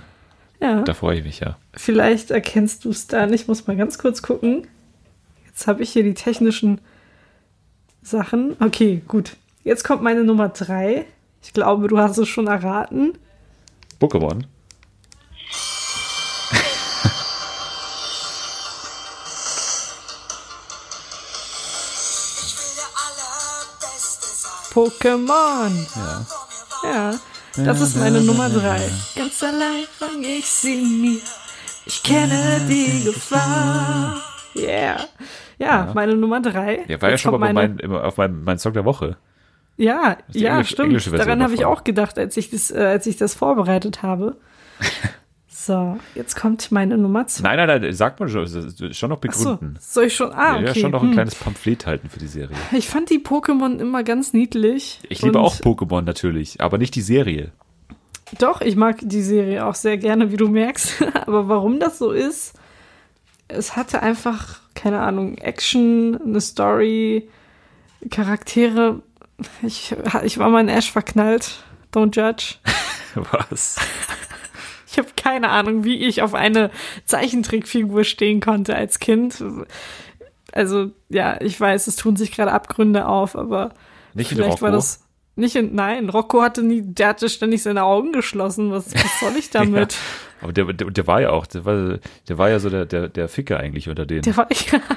[SPEAKER 1] Ja,
[SPEAKER 2] Da freue ich mich ja.
[SPEAKER 1] vielleicht erkennst du es dann. Ich muss mal ganz kurz gucken. Jetzt habe ich hier die technischen Sachen. Okay, gut. Jetzt kommt meine Nummer drei. Ich glaube, du hast es schon erraten.
[SPEAKER 2] Pokémon.
[SPEAKER 1] Pokémon.
[SPEAKER 2] Ja.
[SPEAKER 1] Ja, das ist meine Nummer drei. Ganz allein fang ich sie mir. Ich kenne die Gefahr. Yeah. Ja, meine Nummer drei.
[SPEAKER 2] Ja, war ja
[SPEAKER 1] Jetzt
[SPEAKER 2] schon mal
[SPEAKER 1] meine-
[SPEAKER 2] mein, auf meinem mein Song der Woche.
[SPEAKER 1] Ja, ja,
[SPEAKER 2] Englisch-
[SPEAKER 1] stimmt. Daran habe ich auch gedacht, als ich das, äh, als ich das vorbereitet habe. So, jetzt kommt meine Nummer zwei.
[SPEAKER 2] Nein, nein, nein, sagt man schon, schon noch
[SPEAKER 1] Ach so,
[SPEAKER 2] begründen.
[SPEAKER 1] soll ich schon? Ah,
[SPEAKER 2] Ja,
[SPEAKER 1] okay.
[SPEAKER 2] schon noch ein
[SPEAKER 1] hm.
[SPEAKER 2] kleines Pamphlet halten für die Serie.
[SPEAKER 1] Ich fand die Pokémon immer ganz niedlich.
[SPEAKER 2] Ich liebe auch Pokémon natürlich, aber nicht die Serie.
[SPEAKER 1] Doch, ich mag die Serie auch sehr gerne, wie du merkst. Aber warum das so ist, es hatte einfach, keine Ahnung, Action, eine Story, Charaktere. Ich, ich war mal in Ash verknallt. Don't judge.
[SPEAKER 2] Was?
[SPEAKER 1] Ich habe keine Ahnung, wie ich auf eine Zeichentrickfigur stehen konnte als Kind. Also, ja, ich weiß, es tun sich gerade Abgründe auf, aber
[SPEAKER 2] Nicht
[SPEAKER 1] vielleicht war das nicht in, nein, Rocco hatte nie, der hatte ständig seine Augen geschlossen. Was, was soll ich damit?
[SPEAKER 2] Aber der, der, der war ja auch, der war, der war ja so der, der, der Ficker eigentlich unter denen.
[SPEAKER 1] Der war,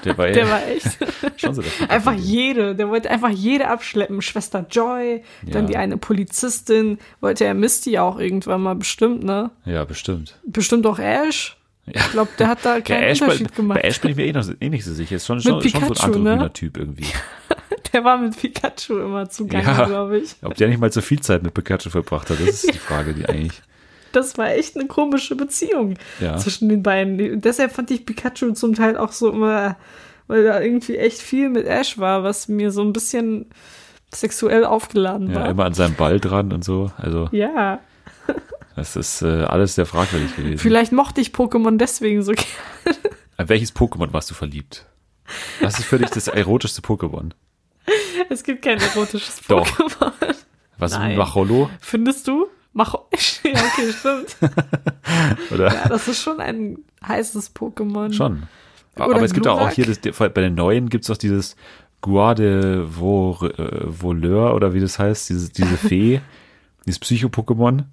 [SPEAKER 2] Der war ja-
[SPEAKER 1] der war echt.
[SPEAKER 2] schon so der Ficker
[SPEAKER 1] Einfach jede, der wollte einfach jede abschleppen. Schwester Joy, dann
[SPEAKER 2] Ja.
[SPEAKER 1] die eine Polizistin, wollte er Misty auch irgendwann mal bestimmt, ne?
[SPEAKER 2] Ja, bestimmt.
[SPEAKER 1] Bestimmt auch Ash.
[SPEAKER 2] Ja.
[SPEAKER 1] Ich glaube, der hat da
[SPEAKER 2] Ja,
[SPEAKER 1] keinen
[SPEAKER 2] Ash, bei,
[SPEAKER 1] Unterschied gemacht.
[SPEAKER 2] bei Ash bin ich mir eh, noch, eh nicht so sicher. Ist schon, schon, schon so ein
[SPEAKER 1] Pikachu, ne?
[SPEAKER 2] androgyner Typ irgendwie.
[SPEAKER 1] Der war mit Pikachu immer zugange,
[SPEAKER 2] Ja.
[SPEAKER 1] glaube ich.
[SPEAKER 2] Ob der nicht mal so viel Zeit mit Pikachu verbracht hat, das ist die Frage, die eigentlich.
[SPEAKER 1] Das war echt eine komische Beziehung
[SPEAKER 2] Ja.
[SPEAKER 1] zwischen den beiden. Deshalb fand ich Pikachu zum Teil auch so immer, weil da irgendwie echt viel mit Ash war, was mir so ein bisschen sexuell aufgeladen
[SPEAKER 2] Ja,
[SPEAKER 1] war.
[SPEAKER 2] immer an seinem Ball dran und so. Also,
[SPEAKER 1] Ja,
[SPEAKER 2] das ist äh, alles sehr fragwürdig gewesen.
[SPEAKER 1] vielleicht mochte ich Pokémon deswegen so gerne.
[SPEAKER 2] An welches Pokémon warst du verliebt? Was ist für dich das erotischste Pokémon?
[SPEAKER 1] Es gibt kein erotisches
[SPEAKER 2] Doch.
[SPEAKER 1] Pokémon.
[SPEAKER 2] Was
[SPEAKER 1] Nein.
[SPEAKER 2] ein Macholo?
[SPEAKER 1] Findest du? Mach. Ja, okay, stimmt.
[SPEAKER 2] Oder?
[SPEAKER 1] Ja, das ist schon ein heißes Pokémon.
[SPEAKER 2] Schon.
[SPEAKER 1] Oder
[SPEAKER 2] Aber es gibt auch hier, das, bei den neuen gibt es auch dieses Guade äh, Voleur oder wie das heißt, diese, diese Fee, dieses Psycho-Pokémon.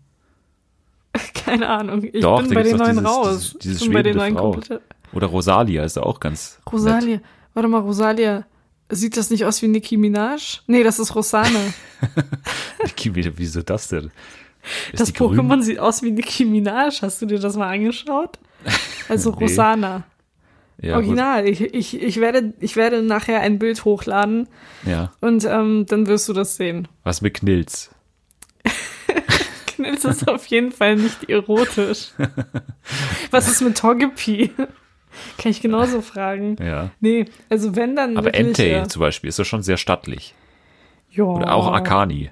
[SPEAKER 1] Keine Ahnung. Ich
[SPEAKER 2] Doch,
[SPEAKER 1] bin bei den
[SPEAKER 2] doch
[SPEAKER 1] neuen
[SPEAKER 2] dieses-
[SPEAKER 1] raus.
[SPEAKER 2] dieses- dieses
[SPEAKER 1] ich bin bei den neuen
[SPEAKER 2] Frau. Oder Rosalia ist auch ganz. Nett.
[SPEAKER 1] Rosalia. Warte mal, Rosalia. Sieht das nicht aus wie Nicki Minaj? Nee, das ist Rosane.
[SPEAKER 2] Wie- Wieso das denn? Ist
[SPEAKER 1] Das? Pokémon sieht aus wie Nicki Minaj. Hast du dir das mal angeschaut? Also
[SPEAKER 2] Nee.
[SPEAKER 1] Rosana.
[SPEAKER 2] Ja,
[SPEAKER 1] Original. Ich, ich, ich, werde, ich werde nachher ein Bild hochladen.
[SPEAKER 2] Ja.
[SPEAKER 1] und ähm, dann wirst du das sehen.
[SPEAKER 2] Was mit Knilz?
[SPEAKER 1] Knilz ist auf jeden Fall nicht erotisch. Was ist mit Togepi? Kann ich genauso fragen.
[SPEAKER 2] Ja.
[SPEAKER 1] Nee, also wenn dann
[SPEAKER 2] Aber Entei
[SPEAKER 1] äh,
[SPEAKER 2] zum Beispiel ist doch schon sehr stattlich.
[SPEAKER 1] ja.
[SPEAKER 2] Oder auch Akani.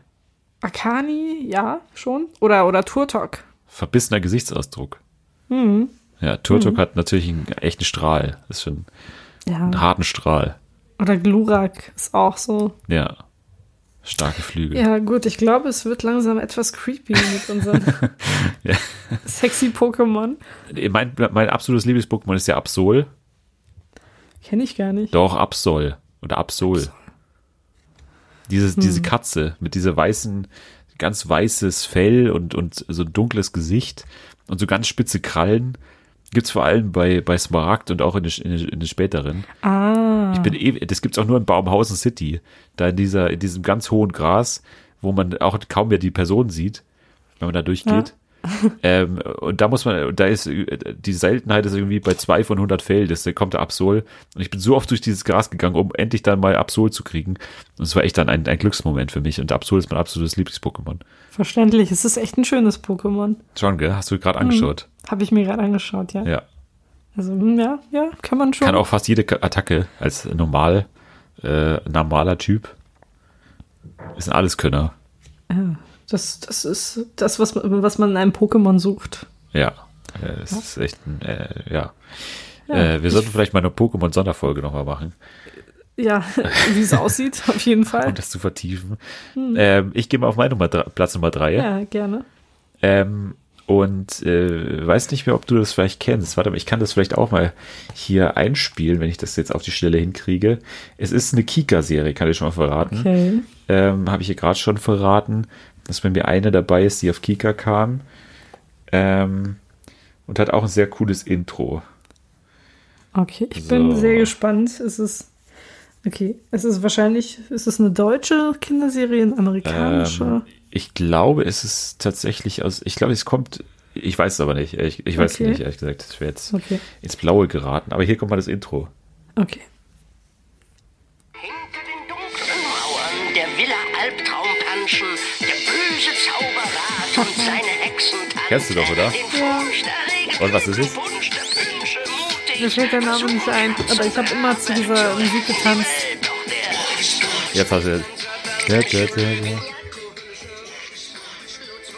[SPEAKER 1] Akani, ja, schon. Oder, oder Turtok.
[SPEAKER 2] Verbissener Gesichtsausdruck.
[SPEAKER 1] Mhm.
[SPEAKER 2] Ja, Turtok hat natürlich einen echten Strahl. Ist schon
[SPEAKER 1] Ja.
[SPEAKER 2] einen harten Strahl.
[SPEAKER 1] Oder Glurak ist auch so.
[SPEAKER 2] Ja. Starke Flügel.
[SPEAKER 1] Ja, gut, ich glaube, es wird langsam etwas creepy mit unseren
[SPEAKER 2] Ja.
[SPEAKER 1] sexy Pokémon.
[SPEAKER 2] Mein, mein absolutes Lieblings-Pokémon ist ja Absol.
[SPEAKER 1] Kenne ich gar nicht.
[SPEAKER 2] Doch, Absol. Oder Absol. Dieses, diese Katze mit dieser weißen, ganz weißes Fell und, und so dunkles Gesicht und so ganz spitze Krallen. Gibt's vor allem bei, bei Smaragd und auch in den, in den, späteren.
[SPEAKER 1] Ah.
[SPEAKER 2] Ich bin eh, das gibt's auch nur in Baumhausen City. Da in dieser, in diesem ganz hohen Gras, wo man auch kaum mehr die Person sieht, wenn man da durchgeht. ähm, und da muss man, da ist, äh, die Seltenheit ist irgendwie bei zwei von 100 Fällen, das, da kommt der Absol. Und ich bin so oft durch dieses Gras gegangen, um endlich dann mal Absol zu kriegen. Und es war echt dann ein, ein Glücksmoment für mich. Und Absol ist mein absolutes Lieblings-Pokémon.
[SPEAKER 1] Verständlich. Es ist echt ein schönes Pokémon.
[SPEAKER 2] John, gell? Hast du gerade angeschaut?
[SPEAKER 1] Habe ich mir gerade angeschaut, ja.
[SPEAKER 2] Ja.
[SPEAKER 1] Also, hm, ja, ja, kann man schon.
[SPEAKER 2] Kann auch fast jede Attacke als normal, äh, normaler Typ. Ist ein Alleskönner.
[SPEAKER 1] Das, das ist das, was, man- was man in einem Pokémon sucht.
[SPEAKER 2] Ja. Äh, es ist echt ein, äh, ja.
[SPEAKER 1] Ja,
[SPEAKER 2] äh, wir sollten vielleicht mal eine Pokémon-Sonderfolge nochmal machen,
[SPEAKER 1] Ja, wie es aussieht, auf jeden Fall.
[SPEAKER 2] um das zu vertiefen. Ähm, ich gehe mal auf meine Nummer drei, Platz Nummer drei.
[SPEAKER 1] Hm. Ja, gerne.
[SPEAKER 2] Ähm, und äh, weiß nicht mehr, ob du das vielleicht kennst. Warte mal, ich kann das vielleicht auch mal hier einspielen, wenn ich das jetzt auf die Stelle hinkriege. Es ist eine Kika-Serie, kann ich schon mal verraten.
[SPEAKER 1] Okay.
[SPEAKER 2] Ähm, Habe ich hier gerade schon verraten, dass bei mir eine dabei ist, die auf Kika kam. Ähm, und hat auch ein sehr cooles Intro.
[SPEAKER 1] Okay, ich bin
[SPEAKER 2] So.
[SPEAKER 1] sehr gespannt. Es ist. Okay, es ist wahrscheinlich, ist es eine deutsche Kinderserie, eine amerikanische?
[SPEAKER 2] Ähm, ich glaube, es ist tatsächlich aus, ich glaube, es kommt, ich weiß es aber nicht. Ich, ich weiß es
[SPEAKER 1] Okay.
[SPEAKER 2] nicht, ehrlich gesagt. Das wäre jetzt
[SPEAKER 1] Okay,
[SPEAKER 2] ins Blaue geraten. Aber hier kommt mal das Intro.
[SPEAKER 1] okay.
[SPEAKER 4] Hinter den dunklen Mauern der Villa Albtraumpanschen, der böse Zauberrat und seine Hexentante.
[SPEAKER 2] Kennst du doch, oder?
[SPEAKER 4] Furchterregenden
[SPEAKER 2] Und was ist es?
[SPEAKER 1] Mir fällt der Name nicht ein, aber ich habe immer zu dieser Musik getanzt.
[SPEAKER 2] Jetzt hast du. Ja, ja, ja, ja.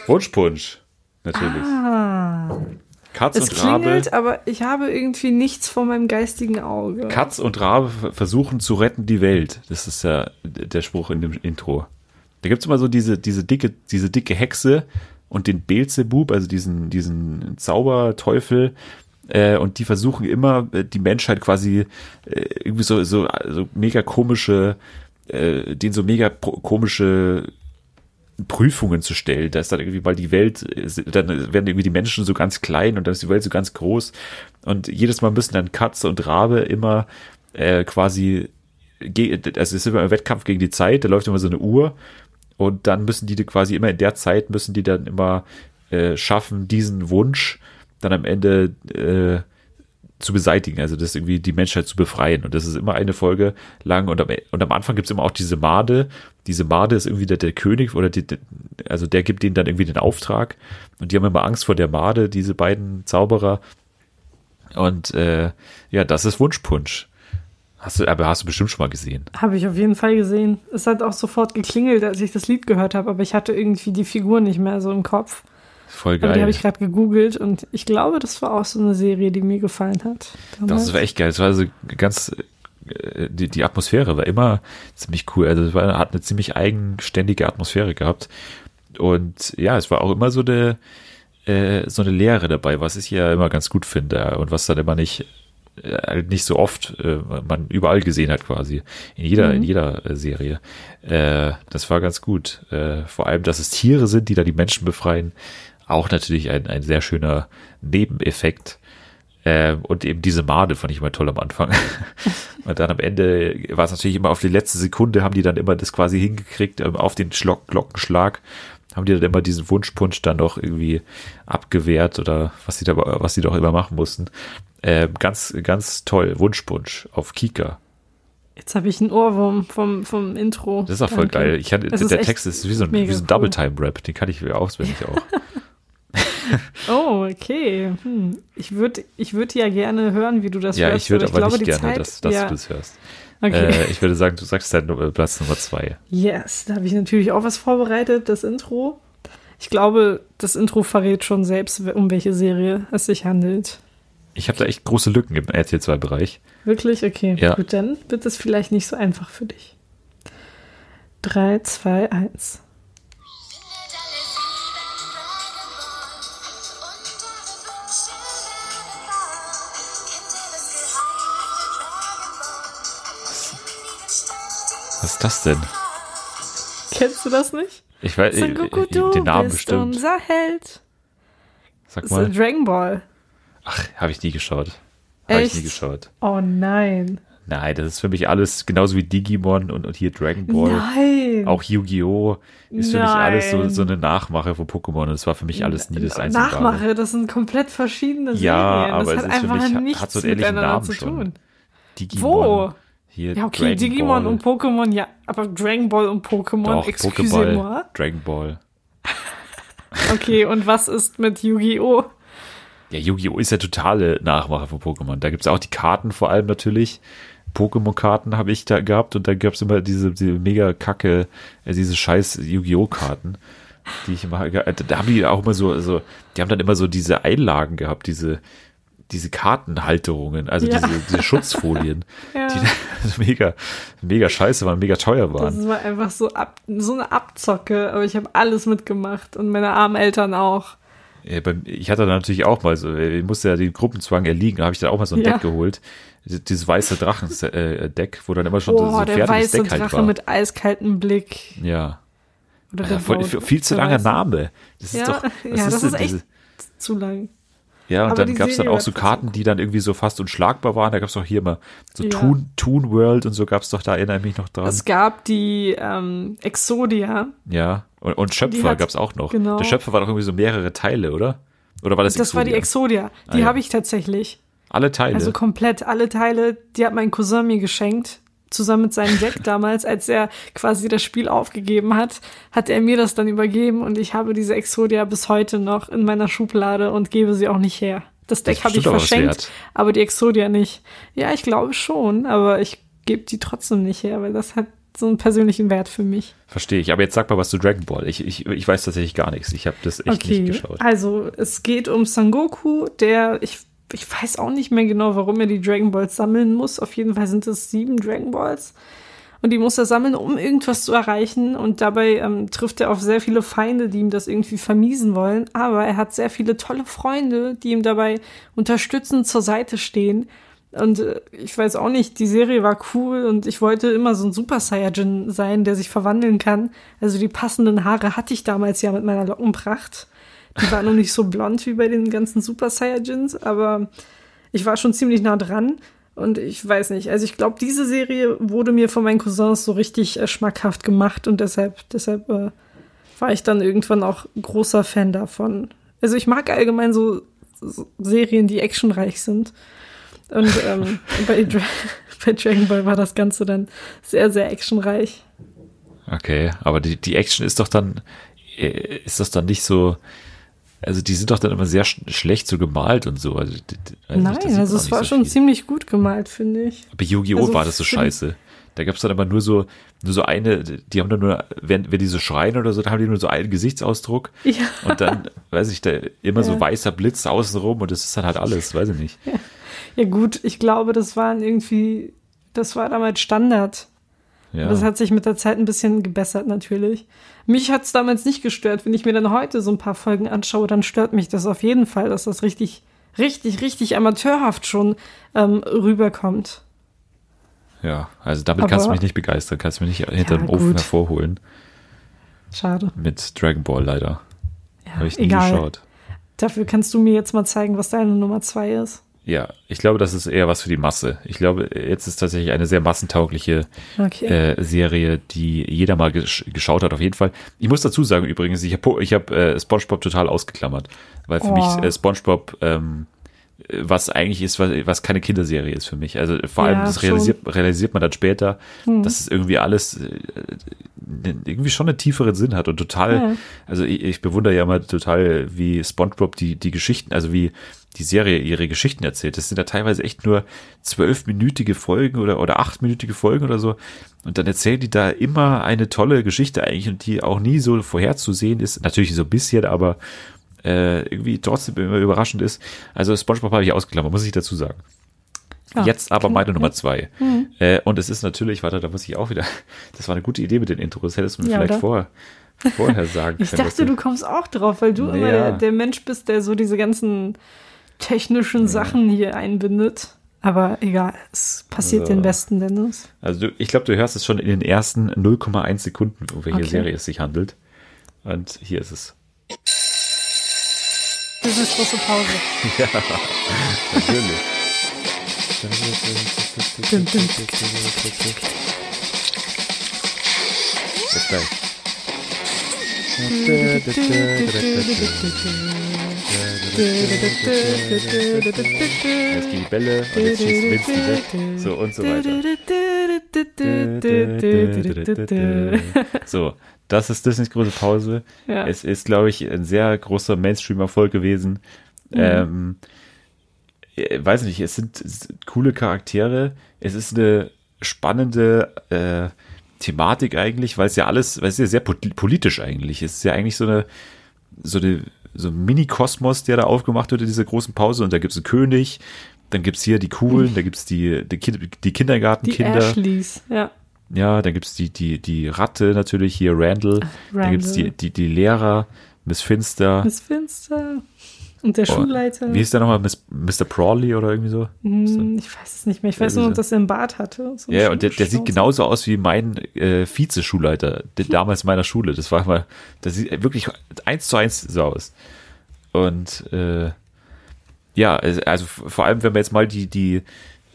[SPEAKER 2] Wunschpunsch. Natürlich.
[SPEAKER 1] Ah,
[SPEAKER 2] Katz
[SPEAKER 1] es
[SPEAKER 2] und Rabe.
[SPEAKER 1] klingelt, aber ich habe irgendwie nichts vor meinem geistigen Auge.
[SPEAKER 2] Katz und Rabe ver- versuchen zu retten die Welt. Das ist ja der Spruch in dem Intro. Da gibt's immer so diese, diese dicke, diese dicke Hexe und den Beelzebub, also diesen, diesen Zauberteufel, äh, und die versuchen immer, äh, die Menschheit quasi äh, irgendwie so, so, so mega komische, äh, den so mega komische Prüfungen zu stellen. Da ist dann irgendwie, weil die Welt, dann werden irgendwie die Menschen so ganz klein und dann ist die Welt so ganz groß. Und jedes Mal müssen dann Katze und Rabe immer äh, quasi, also es ist immer ein Wettkampf gegen die Zeit, da läuft immer so eine Uhr und dann müssen die quasi immer in der Zeit, müssen die dann immer äh, schaffen, diesen Wunsch dann am Ende äh, zu beseitigen, also das irgendwie die Menschheit zu befreien. Und das ist immer eine Folge lang. Und am, und am Anfang gibt's immer auch diese Made. Diese Made ist irgendwie der, der König oder die, also der gibt denen dann irgendwie den Auftrag. Und die haben immer Angst vor der Made, diese beiden Zauberer. Und äh, ja, das ist Wunschpunsch. Hast du, aber hast du bestimmt schon mal gesehen.
[SPEAKER 1] Habe ich auf jeden Fall gesehen. Es hat auch sofort geklingelt, als ich das Lied gehört habe, aber ich hatte irgendwie die Figur nicht mehr so im Kopf.
[SPEAKER 2] Voll
[SPEAKER 1] Aber die
[SPEAKER 2] geil.
[SPEAKER 1] habe ich gerade gegoogelt und ich glaube, das war auch so eine Serie, die mir gefallen hat. damals.
[SPEAKER 2] Das war echt geil. Es war so ganz, äh, die, die Atmosphäre war immer ziemlich cool. Also es war, hat eine ziemlich eigenständige Atmosphäre gehabt. Und ja, es war auch immer so eine, äh, so eine Lehre dabei, was ich ja immer ganz gut finde und was dann immer nicht, äh, halt nicht so oft äh, man überall gesehen hat quasi. In jeder, in jeder äh, Serie. Äh, das war ganz gut. Vor allem, dass es Tiere sind, die da die Menschen befreien. Auch natürlich ein, ein sehr schöner Nebeneffekt. Ähm, und eben diese Made fand ich immer toll am Anfang. und dann am Ende war es natürlich immer auf die letzte Sekunde, haben die dann immer das quasi hingekriegt, ähm, auf den Schlock, Glockenschlag, haben die dann immer diesen Wunschpunsch dann noch irgendwie abgewehrt oder was sie da, was sie doch immer machen mussten. Ähm, ganz, ganz toll. Wunschpunsch auf Kika.
[SPEAKER 1] Jetzt habe ich einen Ohrwurm vom, vom Intro.
[SPEAKER 2] Das ist auch voll
[SPEAKER 1] Danke.
[SPEAKER 2] geil. Ich hatte, der Text ist wie so ein, wie so ein
[SPEAKER 1] cool.
[SPEAKER 2] Double-Time-Rap. Den kann ich auswendig auch.
[SPEAKER 1] Oh, okay. Hm. Ich würde ich würd ja gerne hören, wie du das
[SPEAKER 2] ja,
[SPEAKER 1] hörst.
[SPEAKER 2] ich würde aber
[SPEAKER 1] glaube,
[SPEAKER 2] nicht gerne,
[SPEAKER 1] Zeit,
[SPEAKER 2] dass, dass
[SPEAKER 1] ja,
[SPEAKER 2] du das hörst.
[SPEAKER 1] Okay.
[SPEAKER 2] Äh, ich würde sagen, du sagst deinen Nummer- Platz Nummer zwei.
[SPEAKER 1] Yes, da habe ich natürlich auch was vorbereitet, das Intro. Ich glaube, das Intro verrät schon selbst, um welche Serie es sich handelt.
[SPEAKER 2] Ich habe da echt große Lücken im RTL 2-Bereich.
[SPEAKER 1] Wirklich? Okay.
[SPEAKER 2] Ja.
[SPEAKER 1] Gut, dann wird es vielleicht nicht so einfach für dich. 3, 2, 1.
[SPEAKER 2] Was ist das denn?
[SPEAKER 1] Kennst du das nicht?
[SPEAKER 2] Ich weiß,
[SPEAKER 1] Son Goku,
[SPEAKER 2] äh,
[SPEAKER 1] du
[SPEAKER 2] den Namen
[SPEAKER 1] bist
[SPEAKER 2] bestimmt.
[SPEAKER 1] unser Held.
[SPEAKER 2] Sag
[SPEAKER 1] Das
[SPEAKER 2] mal.
[SPEAKER 1] ist Dragon Ball.
[SPEAKER 2] Ach, habe ich nie geschaut. Habe ich nie geschaut.
[SPEAKER 1] Oh nein.
[SPEAKER 2] Nein, das ist für mich alles genauso wie Digimon und, und hier Dragon Ball.
[SPEAKER 1] Nein.
[SPEAKER 2] Auch Yu-Gi-Oh! ist für mich alles so,
[SPEAKER 1] Nein.
[SPEAKER 2] so eine Nachmache von Pokémon. Und das war für mich alles nie das einzige.
[SPEAKER 1] Nachmache, das sind komplett verschiedene Serien.
[SPEAKER 2] Ja, aber
[SPEAKER 1] das
[SPEAKER 2] es
[SPEAKER 1] hat
[SPEAKER 2] ist für
[SPEAKER 1] einfach
[SPEAKER 2] mich- hat-
[SPEAKER 1] nichts
[SPEAKER 2] hat so einen ähnlichen
[SPEAKER 1] miteinander
[SPEAKER 2] Namen
[SPEAKER 1] zu tun.
[SPEAKER 2] Digimon.
[SPEAKER 1] Wo?
[SPEAKER 2] Hier
[SPEAKER 1] Ja, okay,
[SPEAKER 2] Dragon
[SPEAKER 1] Digimon
[SPEAKER 2] Ball.
[SPEAKER 1] und Pokémon, ja, aber Dragon Ball und Pokémon, excusez-moi.
[SPEAKER 2] Dragon Ball.
[SPEAKER 1] Okay, und was ist mit Yu-Gi-Oh?
[SPEAKER 2] Ja, Yu-Gi-Oh! ist ja totale Nachmache von Pokémon. Da gibt's auch die Karten vor allem natürlich. Pokémon-Karten habe ich da gehabt und da gab's immer diese, diese mega kacke, äh, diese scheiß Yu-Gi-Oh!-Karten, die ich immer, äh, da haben die auch immer so, so, die haben dann immer so diese Einlagen gehabt, diese, diese Kartenhalterungen, also
[SPEAKER 1] Ja.
[SPEAKER 2] diese, diese Schutzfolien,
[SPEAKER 1] Ja.
[SPEAKER 2] die mega, mega scheiße waren, mega teuer waren.
[SPEAKER 1] Das war einfach so, ab, so eine Abzocke, aber ich habe alles mitgemacht und meine armen Eltern auch.
[SPEAKER 2] Ich hatte dann natürlich auch mal so, ich musste ja den Gruppenzwang erliegen, da habe ich dann auch mal so ein
[SPEAKER 1] Ja.
[SPEAKER 2] Deck geholt. Dieses- weiße Drachen-Deck, wo dann immer schon
[SPEAKER 1] Oh,
[SPEAKER 2] so ein
[SPEAKER 1] der
[SPEAKER 2] fertiges
[SPEAKER 1] weiße
[SPEAKER 2] Deck halt
[SPEAKER 1] Drache
[SPEAKER 2] war.
[SPEAKER 1] mit eiskaltem Blick.
[SPEAKER 2] ja.
[SPEAKER 1] Oder
[SPEAKER 2] ja
[SPEAKER 1] der
[SPEAKER 2] voll, viel zu
[SPEAKER 1] der
[SPEAKER 2] langer
[SPEAKER 1] weiße.
[SPEAKER 2] Name. Das ist
[SPEAKER 1] Ja,
[SPEAKER 2] doch, was
[SPEAKER 1] ja,
[SPEAKER 2] ist
[SPEAKER 1] das ist echt
[SPEAKER 2] diese-
[SPEAKER 1] zu lang.
[SPEAKER 2] Ja, und
[SPEAKER 1] aber
[SPEAKER 2] dann
[SPEAKER 1] die
[SPEAKER 2] gab's dann auch so Karten, die dann irgendwie so fast unschlagbar waren. Da gab's doch hier mal so
[SPEAKER 1] Ja.
[SPEAKER 2] Toon, Toon World und so gab's doch, da erinnere ich mich noch dran.
[SPEAKER 1] Es gab die ähm, Exodia.
[SPEAKER 2] ja. Und, und Schöpfer
[SPEAKER 1] hat-
[SPEAKER 2] gab's auch noch.
[SPEAKER 1] genau.
[SPEAKER 2] Der Schöpfer war doch irgendwie so mehrere Teile, oder? Oder war das
[SPEAKER 1] Das war die
[SPEAKER 2] Exodia?
[SPEAKER 1] Exodia. Die
[SPEAKER 2] Ah, ja.
[SPEAKER 1] habe ich tatsächlich.
[SPEAKER 2] Alle Teile.
[SPEAKER 1] Also komplett alle Teile, die hat mein Cousin mir geschenkt. Zusammen mit seinem Deck damals, als er quasi das Spiel aufgegeben hat, hat er mir das dann übergeben und ich habe diese Exodia bis heute noch in meiner Schublade und gebe sie auch nicht her. Das Deck habe ich verschenkt, aber die Exodia nicht. Ja, ich glaube schon, aber ich gebe die trotzdem nicht her, weil das hat so einen persönlichen Wert für mich.
[SPEAKER 2] Verstehe ich. Aber jetzt sag mal was zu Dragon Ball. Ich, ich, ich weiß tatsächlich gar nichts. Ich habe das echt nicht geschaut.
[SPEAKER 1] Also es geht um Sangoku, der ich ich weiß auch nicht mehr genau, warum er die Dragon Balls sammeln muss. Auf jeden Fall sind es sieben Dragon Balls. Und die muss er sammeln, um irgendwas zu erreichen. Und dabei ähm, trifft er auf sehr viele Feinde, die ihm das irgendwie vermiesen wollen. Aber er hat sehr viele tolle Freunde, die ihm dabei unterstützend zur Seite stehen. Und äh, ich weiß auch nicht, die Serie war cool und ich wollte immer so ein Super Saiyajin sein, der sich verwandeln kann. Also die passenden Haare hatte ich damals ja mit meiner Lockenpracht. Die war noch nicht so blond wie bei den ganzen Super Saiyajins, aber ich war schon ziemlich nah dran. Und ich weiß nicht, also ich glaube, diese Serie wurde mir von meinen Cousins so richtig äh, schmackhaft gemacht und deshalb, deshalb äh, war ich dann irgendwann auch großer Fan davon. Also ich mag allgemein so, so Serien, die actionreich sind. Und ähm, bei, Dra bei Dragon Ball war das Ganze dann sehr, sehr actionreich.
[SPEAKER 2] Okay, aber die, die Action ist doch dann, äh, ist das dann nicht so, also die sind doch dann immer sehr sch schlecht so gemalt und so. Also, die- die- nicht,
[SPEAKER 1] Nein,
[SPEAKER 2] sieht man
[SPEAKER 1] also es
[SPEAKER 2] nicht
[SPEAKER 1] war
[SPEAKER 2] so
[SPEAKER 1] schon
[SPEAKER 2] viel.
[SPEAKER 1] ziemlich gut gemalt, finde ich.
[SPEAKER 2] Bei Yu-Gi-Oh!
[SPEAKER 1] also
[SPEAKER 2] war das so scheiße. Da gab's dann immer nur so, nur so eine, die haben dann nur, wenn, wenn die so schreien oder so, dann haben die nur so einen Gesichtsausdruck
[SPEAKER 1] Ja.
[SPEAKER 2] und dann, weiß ich, da immer so
[SPEAKER 1] Ja.
[SPEAKER 2] weißer Blitz außenrum und das ist dann halt alles, weiß ich nicht.
[SPEAKER 1] Ja gut, ich glaube, das waren irgendwie, das war damals Standard.
[SPEAKER 2] Ja.
[SPEAKER 1] Das hat sich mit der Zeit ein bisschen gebessert natürlich. Mich hat's damals nicht gestört. Wenn ich mir dann heute so ein paar Folgen anschaue, dann stört mich das auf jeden Fall, dass das richtig, richtig, richtig amateurhaft schon ähm, rüberkommt.
[SPEAKER 2] ja, also damit kannst du
[SPEAKER 1] Aber-
[SPEAKER 2] mich nicht begeistern, kannst du mich nicht hinter
[SPEAKER 1] Ja,
[SPEAKER 2] dem Ofen
[SPEAKER 1] gut.
[SPEAKER 2] hervorholen.
[SPEAKER 1] Schade.
[SPEAKER 2] Mit Dragon Ball leider.
[SPEAKER 1] Ja,
[SPEAKER 2] Habe ich nie
[SPEAKER 1] egal.
[SPEAKER 2] geschaut.
[SPEAKER 1] Dafür kannst du mir jetzt mal zeigen, was deine Nummer zwei ist.
[SPEAKER 2] Ja, ich glaube, das ist eher was für die Masse. Ich glaube, jetzt ist tatsächlich eine sehr massentaugliche
[SPEAKER 1] Okay.
[SPEAKER 2] äh, Serie, die jeder mal gesch geschaut hat, auf jeden Fall. Ich muss dazu sagen übrigens, ich habe ich hab, äh, SpongeBob total ausgeklammert, weil für
[SPEAKER 1] Oh.
[SPEAKER 2] mich äh, SpongeBob ähm, äh, was eigentlich ist, was, was keine Kinderserie ist für mich. Also vor allem,
[SPEAKER 1] Ja,
[SPEAKER 2] das
[SPEAKER 1] schon.
[SPEAKER 2] realisiert, realisiert man dann später, dass es irgendwie alles äh, irgendwie schon einen tieferen Sinn hat und total,
[SPEAKER 1] Ja.
[SPEAKER 2] also ich, ich bewundere ja immer total, wie SpongeBob die, die Geschichten, also wie die Serie ihre Geschichten erzählt. Das sind ja teilweise echt nur zwölfminütige Folgen oder, oder achtminütige Folgen oder so. Und dann erzählen die da immer eine tolle Geschichte eigentlich und die auch nie so vorherzusehen ist. Natürlich so ein bisschen, aber äh, irgendwie trotzdem immer überraschend ist. Also SpongeBob habe ich ausgeklammert, muss ich dazu sagen.
[SPEAKER 1] Ja,
[SPEAKER 2] Jetzt aber meine Nummer zwei. Äh, und es ist natürlich, warte, da muss ich auch wieder, das war eine gute Idee mit den Intros, hättest du mir
[SPEAKER 1] Ja,
[SPEAKER 2] vielleicht
[SPEAKER 1] oder?
[SPEAKER 2] vorher, vorher sagen
[SPEAKER 1] Ich
[SPEAKER 2] können.
[SPEAKER 1] dachte,
[SPEAKER 2] dass
[SPEAKER 1] du kommst auch drauf, weil du immer
[SPEAKER 2] Ja.
[SPEAKER 1] der, der Mensch bist, der so diese ganzen technischen Sachen hier einbindet. Aber egal, es passiert
[SPEAKER 2] So.
[SPEAKER 1] den Besten, Dennis.
[SPEAKER 2] Also du, ich glaube, du hörst es schon in den ersten 0,1 Sekunden, um welche
[SPEAKER 1] Okay.
[SPEAKER 2] Serie es sich handelt. Und hier ist es.
[SPEAKER 1] Das ist große Pause.
[SPEAKER 2] Natürlich.
[SPEAKER 1] Dum, dum.
[SPEAKER 2] Bis gleich. Jetzt gehen die Bälle und jetzt schießt Vince die weg. So und so weiter. So, das ist Disneys große Pause.
[SPEAKER 1] Ja.
[SPEAKER 2] Es ist, glaube ich, ein sehr großer Mainstream-Erfolg gewesen. Ähm, äh, weiß nicht, es sind, es sind coole Charaktere. Es ist eine spannende äh, Thematik eigentlich, weil es ja alles, weil es ja sehr pol- politisch eigentlich ist. Es ist ja eigentlich so eine, so eine, so ein Mini-Kosmos, der da aufgemacht wird in dieser großen Pause. Und da gibt es einen König, dann gibt es hier die Coolen, da gibt es die, die, die
[SPEAKER 1] Die
[SPEAKER 2] Kindergartenkinder.
[SPEAKER 1] Ashleys, ja.
[SPEAKER 2] Ja, dann gibt's die, die, die Ratte natürlich, hier Randall. Dann gibt's die,
[SPEAKER 1] Randall.
[SPEAKER 2] die, die Lehrer, Miss Finster.
[SPEAKER 1] Miss Finster. Und der
[SPEAKER 2] Oh,
[SPEAKER 1] Schulleiter.
[SPEAKER 2] Wie ist der nochmal? Mr. Prawley oder irgendwie so?
[SPEAKER 1] Hm, Ich weiß es nicht mehr. Ich weiß nur,
[SPEAKER 2] so.
[SPEAKER 1] dass er einen Bart hatte. So
[SPEAKER 2] Ja, und der, der sieht genauso aus wie mein äh, Vize-Schulleiter, der damals meiner Schule. Das war mal, das sieht wirklich eins zu eins so aus. Und äh, ja, also f- vor allem, wenn wir jetzt mal die, die,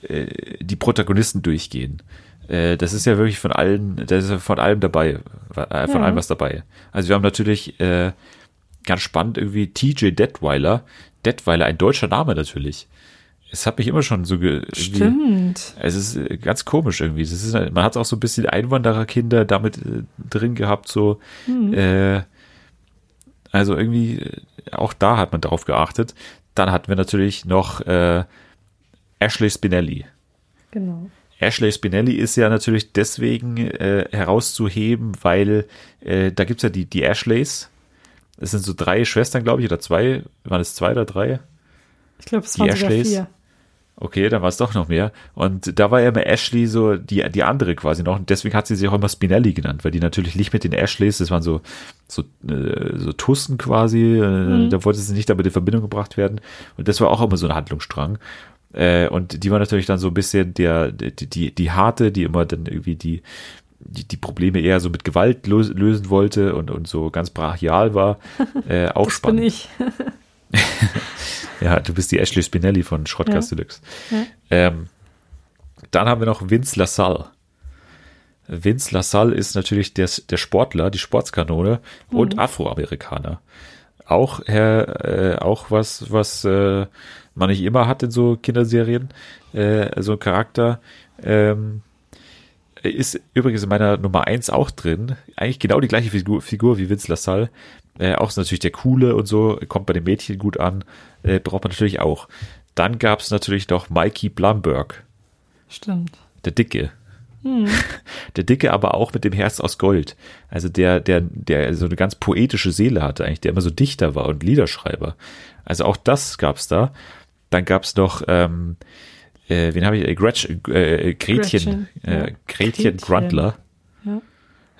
[SPEAKER 2] äh, die Protagonisten durchgehen. Äh, das ist ja wirklich von allen, da ist ja von allem dabei, äh, von
[SPEAKER 1] Ja.
[SPEAKER 2] allem was dabei. Also wir haben natürlich äh, ganz spannend irgendwie TJ Detweiler. Detweiler, ein deutscher Name natürlich. Es hat mich immer schon so ge
[SPEAKER 1] Stimmt.
[SPEAKER 2] es ist äh, ganz komisch irgendwie. Ist, man hat auch so ein bisschen Einwandererkinder damit äh, drin gehabt, so. Äh, also irgendwie, äh, auch da hat man darauf geachtet. Dann hatten wir natürlich noch äh, Ashley Spinelli.
[SPEAKER 1] Genau.
[SPEAKER 2] Ashley Spinelli ist ja natürlich deswegen äh, herauszuheben, weil äh, da gibt's ja die, die Ashleys. Es sind so drei Schwestern, glaube ich, oder zwei. Waren es zwei oder drei?
[SPEAKER 1] Ich glaube, es
[SPEAKER 2] Die
[SPEAKER 1] waren
[SPEAKER 2] Ashleys?
[SPEAKER 1] vier.
[SPEAKER 2] Okay, dann war es doch noch mehr. Und da war ja immer Ashley so die, die andere quasi noch. Und deswegen hat sie sich auch immer Spinelli genannt, weil die natürlich nicht mit den Ashleys, das waren so, so, äh, so Tussen quasi, äh, da wollte sie nicht damit in Verbindung gebracht werden. Und das war auch immer so ein Handlungsstrang. Äh, und die war natürlich dann so ein bisschen der, die, die, die harte, die immer dann irgendwie die, die, die Probleme eher so mit Gewalt los, lösen wollte und, und so ganz brachial war. Äh, auch
[SPEAKER 1] Das
[SPEAKER 2] spannend.
[SPEAKER 1] bin ich.
[SPEAKER 2] Ja, du bist die Ashley Spinelli von Schrottkast
[SPEAKER 1] Ja.
[SPEAKER 2] Deluxe. Ähm, dann haben wir noch Vince LaSalle. Vince LaSalle ist natürlich der, der Sportler, die Sportskanone und Afroamerikaner. Auch, äh, auch was, was äh, man nicht immer hat in so Kinderserien, äh, so ein Charakter. Ähm, ist übrigens in meiner Nummer eins auch drin. Eigentlich genau die gleiche Figur, Figur wie Vince LaSalle. Äh, auch ist natürlich der Coole und so, kommt bei den Mädchen gut an. Äh, braucht man natürlich auch. Dann gab es natürlich noch Mikey Blumberg,
[SPEAKER 1] Stimmt.
[SPEAKER 2] der Dicke. Der Dicke, aber auch mit dem Herz aus Gold. Also der, der, der so eine ganz poetische Seele hatte, eigentlich, der immer so Dichter war und Liederschreiber. Also auch das gab's da. Dann gab's noch, ähm, äh, wen habe ich? Äh, Gretch, äh, Gretchen,
[SPEAKER 1] Gretchen,
[SPEAKER 2] äh,
[SPEAKER 1] ja.
[SPEAKER 2] Gretchen. Grundler,
[SPEAKER 1] Ja.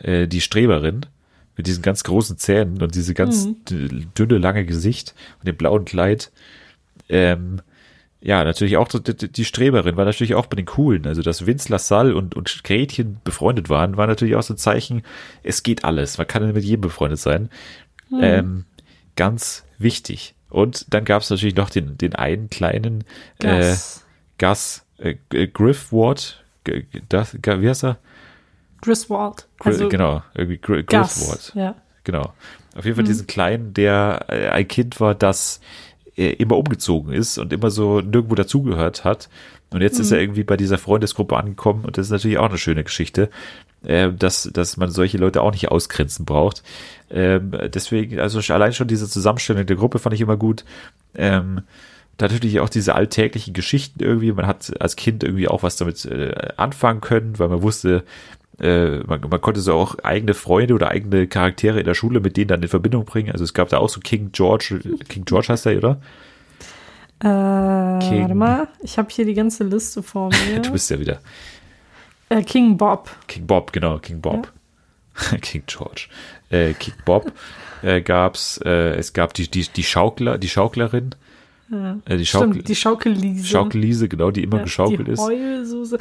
[SPEAKER 2] äh, die Streberin mit diesen ganz großen Zähnen und diese ganz
[SPEAKER 1] Mhm.
[SPEAKER 2] dünne, lange Gesicht und dem blauen Kleid. Ähm, ja, natürlich auch die, die Streberin war natürlich auch bei den Coolen. Also, dass Vince LaSalle und, und Gretchen befreundet waren, war natürlich auch so ein Zeichen, es geht alles. Man kann mit jedem befreundet sein. Ähm, ganz wichtig. Und dann gab es natürlich noch den, den einen kleinen
[SPEAKER 1] Gus.
[SPEAKER 2] Äh, Gus äh, G- Griff Ward. Das, wie heißt er?
[SPEAKER 1] Griswold.
[SPEAKER 2] Gr
[SPEAKER 1] Also
[SPEAKER 2] genau, irgendwie Gr. Ward.
[SPEAKER 1] Ja.
[SPEAKER 2] Genau. Auf jeden Fall diesen Kleinen, der äh, ein Kind war, das äh, immer umgezogen ist und immer so nirgendwo dazugehört hat. Und jetzt ist er irgendwie bei dieser Freundesgruppe angekommen und das ist natürlich auch eine schöne Geschichte, äh, dass, dass man solche Leute auch nicht ausgrenzen braucht. Ähm, deswegen, also allein schon diese Zusammenstellung der Gruppe fand ich immer gut. Ähm, natürlich auch diese alltäglichen Geschichten irgendwie. Man hat als Kind irgendwie auch was damit äh, anfangen können, weil man wusste, äh, man, man konnte so auch eigene Freunde oder eigene Charaktere in der Schule mit denen dann in Verbindung bringen. Also es gab da auch so King George, King George heißt er, oder?
[SPEAKER 1] Äh,
[SPEAKER 2] King.
[SPEAKER 1] warte mal, ich habe hier die ganze Liste vor mir.
[SPEAKER 2] Du bist ja wieder.
[SPEAKER 1] äh, King Bob.
[SPEAKER 2] King Bob, genau, King Bob. King George. Äh, King Bob äh, gab's, äh, es gab die, die, die Schaukler, die Schauklerin,
[SPEAKER 1] Ja.
[SPEAKER 2] Äh, die Schaukel-
[SPEAKER 1] Stimmt, die Schaukelliese.
[SPEAKER 2] Schaukelliese, genau, die immer
[SPEAKER 1] Ja,
[SPEAKER 2] geschaukelt
[SPEAKER 1] die
[SPEAKER 2] ist.
[SPEAKER 1] Heulsuse.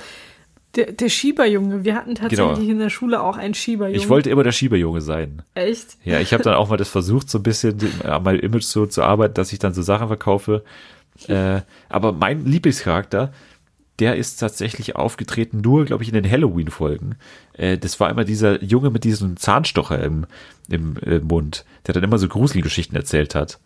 [SPEAKER 1] Der, der Schieberjunge. Wir hatten tatsächlich
[SPEAKER 2] Genau.
[SPEAKER 1] in der Schule auch einen Schieberjunge.
[SPEAKER 2] Ich wollte immer der Schieberjunge sein.
[SPEAKER 1] Echt?
[SPEAKER 2] Ja, ich habe dann auch mal das versucht, so ein bisschen an meinem Image so zu arbeiten, dass ich dann so Sachen verkaufe. Äh, aber mein Lieblingscharakter, der ist tatsächlich aufgetreten nur, glaube ich, in den Halloween-Folgen. Äh, das war immer dieser Junge mit diesem Zahnstocher im, im äh, Mund, der dann immer so Gruselgeschichten erzählt hat.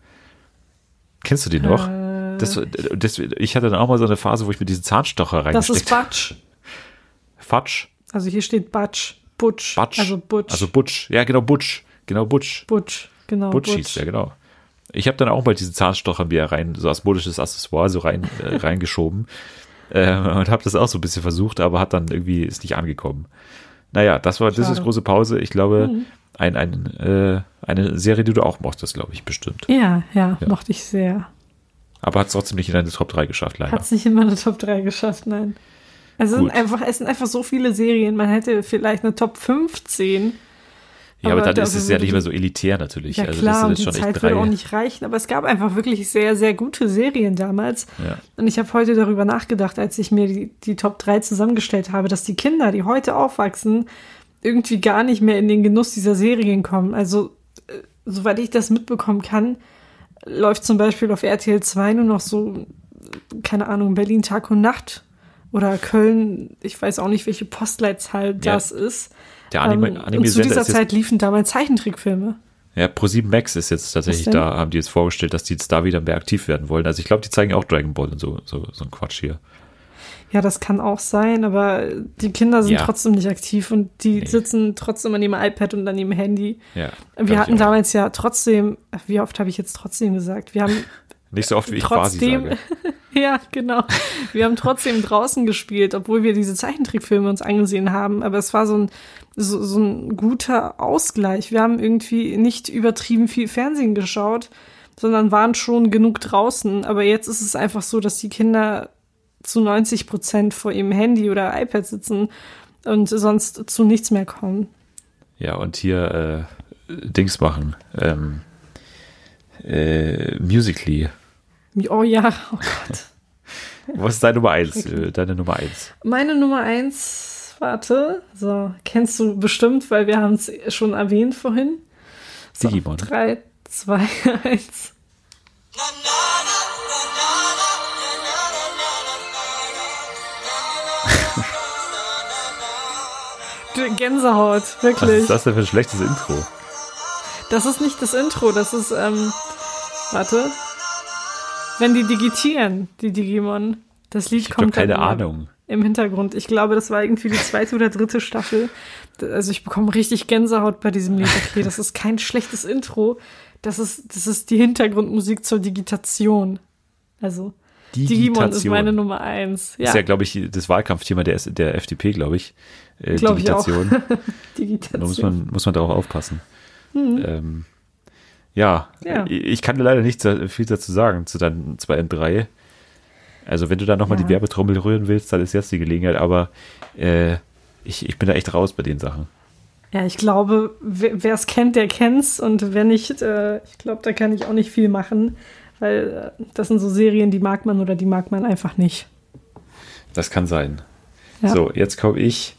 [SPEAKER 2] Kennst du den noch?
[SPEAKER 1] Äh,
[SPEAKER 2] Das, das, ich hatte dann auch mal so eine Phase, wo ich mit diesem Zahnstocher
[SPEAKER 1] Das
[SPEAKER 2] reingesteckt
[SPEAKER 1] ist Batsch.
[SPEAKER 2] Fatsch,
[SPEAKER 1] Also hier steht Batsch. Butch.
[SPEAKER 2] Batsch.
[SPEAKER 1] Also Butch.
[SPEAKER 2] Also Butch. Ja, genau, Butch. Genau, Butch.
[SPEAKER 1] Butch. Genau.
[SPEAKER 2] Butch hieß der, genau. Ich habe dann auch mal diesen Zahnstocher mir rein, so als modisches Accessoire so rein äh, reingeschoben äh, und habe das auch so ein bisschen versucht, aber hat dann irgendwie ist nicht angekommen. Naja, das war das ist
[SPEAKER 1] Schade.
[SPEAKER 2] große Pause. Ich glaube, ein, ein, äh, eine Serie, die du auch mochtest, glaube ich, bestimmt.
[SPEAKER 1] Ja, ja,
[SPEAKER 2] Ja.
[SPEAKER 1] mochte ich sehr.
[SPEAKER 2] Aber hat es trotzdem nicht in deine Top 3 geschafft, leider.
[SPEAKER 1] Hat es nicht in meine Top 3 geschafft, nein. Also es sind einfach, es sind einfach so viele Serien. Man hätte vielleicht eine Top 15.
[SPEAKER 2] ja, aber
[SPEAKER 1] aber
[SPEAKER 2] dann ist es ja nicht mehr so elitär natürlich.
[SPEAKER 1] Ja
[SPEAKER 2] also
[SPEAKER 1] klar,
[SPEAKER 2] das ist
[SPEAKER 1] die
[SPEAKER 2] schon
[SPEAKER 1] Zeit
[SPEAKER 2] echt
[SPEAKER 1] würde auch
[SPEAKER 2] drei.
[SPEAKER 1] nicht reichen. Aber es gab einfach wirklich sehr, sehr gute Serien damals.
[SPEAKER 2] Ja.
[SPEAKER 1] Und ich habe heute darüber nachgedacht, als ich mir die, die Top 3 zusammengestellt habe, dass die Kinder, die heute aufwachsen, irgendwie gar nicht mehr in den Genuss dieser Serien kommen. Also, äh, soweit ich das mitbekommen kann, läuft zum Beispiel auf RTL 2 nur noch so, keine Ahnung, Berlin Tag und Nacht oder Köln, ich weiß auch nicht, welche Postleitzahl
[SPEAKER 2] Ja.
[SPEAKER 1] das ist.
[SPEAKER 2] Der Anime,
[SPEAKER 1] Ähm, und zu dieser Zeit liefen damals Zeichentrickfilme.
[SPEAKER 2] Ja, Pro7 Max ist jetzt tatsächlich da, haben die jetzt vorgestellt, dass die jetzt da wieder mehr aktiv werden wollen. Also ich glaube, die zeigen auch Dragon Ball und so, so, so ein Quatsch hier.
[SPEAKER 1] Ja, das kann auch sein, aber die Kinder sind
[SPEAKER 2] Ja.
[SPEAKER 1] trotzdem nicht aktiv und die
[SPEAKER 2] Nee.
[SPEAKER 1] sitzen trotzdem an ihrem iPad und an ihrem Handy.
[SPEAKER 2] Ja.
[SPEAKER 1] Wir hatten damals ja trotzdem, wie oft habe ich jetzt trotzdem gesagt? Wir haben
[SPEAKER 2] Nicht so oft, wie ich quasi
[SPEAKER 1] trotzdem,
[SPEAKER 2] sage.
[SPEAKER 1] ja, genau. Wir haben trotzdem draußen gespielt, obwohl wir diese Zeichentrickfilme uns angesehen haben. Aber es war so ein, so, so ein guter Ausgleich. Wir haben irgendwie nicht übertrieben viel Fernsehen geschaut, sondern waren schon genug draußen. Aber jetzt ist es einfach so, dass die Kinder zu 90 Prozent vor ihrem Handy oder iPad sitzen und sonst zu nichts mehr kommen.
[SPEAKER 2] Ja, und hier äh, Dings machen. Ähm, äh, Musically.
[SPEAKER 1] Oh ja, oh Gott.
[SPEAKER 2] Was ist deine Nummer eins? Äh, deine Nummer eins.
[SPEAKER 1] Meine Nummer eins, warte, so, kennst du bestimmt, weil wir haben es schon erwähnt vorhin. So,
[SPEAKER 2] Digimon.
[SPEAKER 1] Drei, zwei, eins. Du, Gänsehaut,
[SPEAKER 2] Was
[SPEAKER 1] wirklich.
[SPEAKER 2] ist das denn für ein schlechtes Intro?
[SPEAKER 1] Das ist nicht das Intro, das ist, ähm, warte. Wenn die digitieren, die Digimon. Das Lied
[SPEAKER 2] Ich habe
[SPEAKER 1] kommt dann
[SPEAKER 2] keine
[SPEAKER 1] immer
[SPEAKER 2] Ahnung.
[SPEAKER 1] Im Hintergrund. Ich glaube, das war irgendwie die zweite oder dritte Staffel. Also ich bekomme richtig Gänsehaut bei diesem Lied. Okay, das ist kein schlechtes Intro. Das ist, das ist die Hintergrundmusik zur Digitation. Also Digimon ist meine Nummer eins. Ja,
[SPEAKER 2] Ist ja, glaube ich, das Wahlkampfthema der, der FDP, glaube ich. Äh,
[SPEAKER 1] Glaub ich auch.
[SPEAKER 2] Digitation.
[SPEAKER 1] Digitation.
[SPEAKER 2] Da muss man, muss man darauf aufpassen. Ähm, ja,
[SPEAKER 1] Mhm. Ja.
[SPEAKER 2] ich ich kann dir leider nicht viel dazu sagen, zu deinen 2 und 3. Also, wenn du da nochmal
[SPEAKER 1] Ja.
[SPEAKER 2] die Werbetrommel rühren willst, dann ist jetzt die Gelegenheit, aber äh, ich, ich bin da echt raus bei den Sachen.
[SPEAKER 1] Ja, ich glaube, wer es kennt, der kennt's und wer nicht, äh, ich glaube, da kann ich auch nicht viel machen, weil äh, das sind so Serien, die mag man oder die mag man einfach nicht.
[SPEAKER 2] Das kann sein.
[SPEAKER 1] Ja.
[SPEAKER 2] So, jetzt komme ich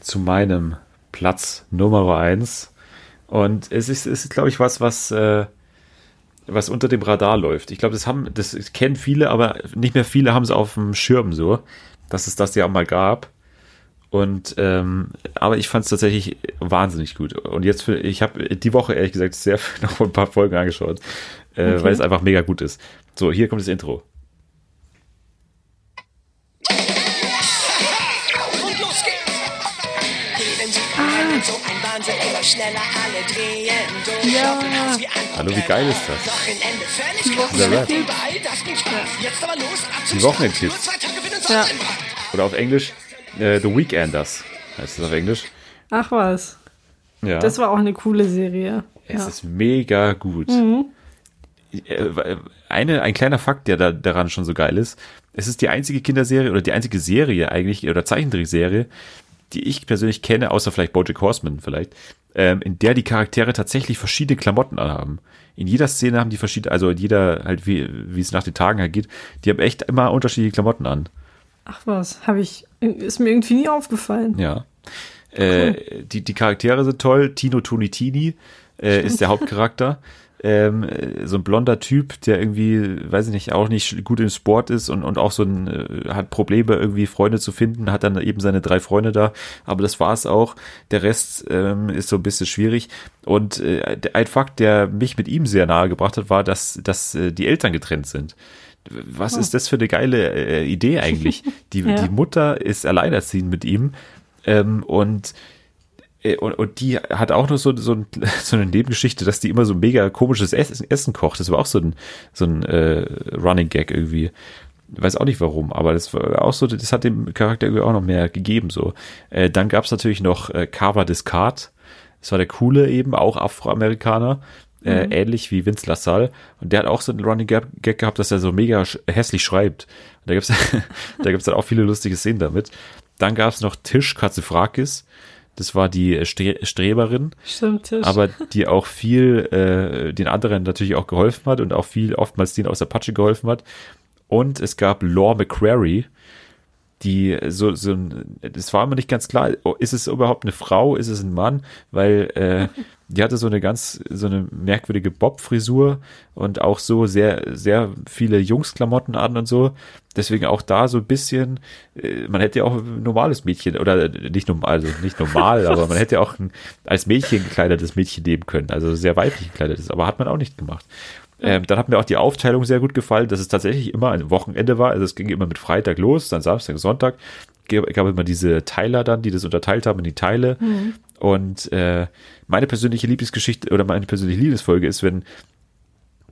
[SPEAKER 2] zu meinem Platz Nummer 1. Und es ist, ist glaube ich, was, was, äh, was unter dem Radar läuft. Ich glaube, das haben, das kennen viele, aber nicht mehr viele haben es auf dem Schirm so, dass es das ja auch mal gab. Und ähm, aber ich fand es tatsächlich wahnsinnig gut. Und jetzt, für, ich habe die Woche ehrlich gesagt sehr noch ein paar Folgen angeschaut, äh,
[SPEAKER 1] Okay.
[SPEAKER 2] weil es einfach mega gut ist. So, hier kommt das Intro.
[SPEAKER 5] Schneller alle drehen durch.
[SPEAKER 1] Ja.
[SPEAKER 2] Hallo, wie geil ist das?
[SPEAKER 1] Die. Wochenendkids.
[SPEAKER 5] Das
[SPEAKER 2] Die. Wochenendkids.
[SPEAKER 1] Ja.
[SPEAKER 2] Oder auf Englisch äh, The Weekenders heißt es auf Englisch.
[SPEAKER 1] Ach was,
[SPEAKER 2] Ja.
[SPEAKER 1] das war auch eine coole Serie.
[SPEAKER 2] es
[SPEAKER 1] Ja.
[SPEAKER 2] ist mega gut. Äh, Eine, ein kleiner Fakt, der da, daran schon so geil ist, es ist die einzige Kinderserie oder die einzige Serie eigentlich oder Zeichentrickserie, die ich persönlich kenne, außer vielleicht Bojack Horseman vielleicht, ähm, in der die Charaktere tatsächlich verschiedene Klamotten anhaben. In jeder Szene haben die verschiedene, also in jeder halt wie, wie es nach den Tagen halt geht, die haben echt immer unterschiedliche Klamotten an.
[SPEAKER 1] Ach was, habe ich, ist mir irgendwie nie aufgefallen.
[SPEAKER 2] Ja. Äh, die, die Charaktere sind toll. Tino Tunitini äh, ist der Hauptcharakter. Ähm, äh, so ein blonder Typ, der irgendwie, weiß ich nicht, auch nicht gut im Sport ist und, und auch so ein, äh, hat Probleme, irgendwie Freunde zu finden, hat dann eben seine drei Freunde da, aber das war's auch. Der Rest ähm, ist so ein bisschen schwierig. Und äh, ein Fakt, der mich mit ihm sehr nahe gebracht hat, war, dass, dass äh, die Eltern getrennt sind. Was
[SPEAKER 1] Oh.
[SPEAKER 2] ist das für eine geile äh, Idee eigentlich? Die,
[SPEAKER 1] Ja.
[SPEAKER 2] die Mutter ist alleinerziehend mit ihm ähm, und und, und die hat auch noch so, so, ein, so eine Nebengeschichte, dass die immer so mega komisches Essen, Essen kocht. Das war auch so ein, so ein äh, Running Gag irgendwie. Weiß auch nicht warum, aber das war auch so, das hat dem Charakter irgendwie auch noch mehr gegeben. So. Äh, dann gab's natürlich noch äh, Carver Descartes. Das war der coole eben, auch Afroamerikaner. Äh, ähnlich wie Vince LaSalle. Und der hat auch so einen Running Gag, gehabt, dass er so mega sch hässlich schreibt. Und da gibt's da gibt's dann auch viele lustige Szenen damit. Dann gab's noch Tisch Katzifrakis. Das war die Stre Streberin,
[SPEAKER 1] Stimmt, Tisch.
[SPEAKER 2] aber die auch viel äh, den anderen natürlich auch geholfen hat und auch viel oftmals denen aus der Patsche geholfen hat. Und es gab Law McQuarrie, die so, so ein, das war immer nicht ganz klar, oh, ist es überhaupt eine Frau, ist es ein Mann, weil äh, die hatte so eine ganz, so eine merkwürdige Bob-Frisur und auch so sehr, sehr viele Jungsklamotten an und so. Deswegen auch da so ein bisschen, äh, man hätte ja auch ein normales Mädchen, oder nicht normal, also nicht normal, aber man hätte ja auch ein, als Mädchen gekleidetes Mädchen nehmen können, also sehr weiblich gekleidetes, aber hat man auch nicht gemacht. Ähm, dann hat mir auch die Aufteilung sehr gut gefallen, dass es tatsächlich immer ein Wochenende war. Also es ging immer mit Freitag los, dann Samstag, Sonntag. Gab, gab immer diese Teiler dann, die das unterteilt haben in die Teile. Und äh, meine persönliche Lieblingsgeschichte oder meine persönliche Liebesfolge ist, wenn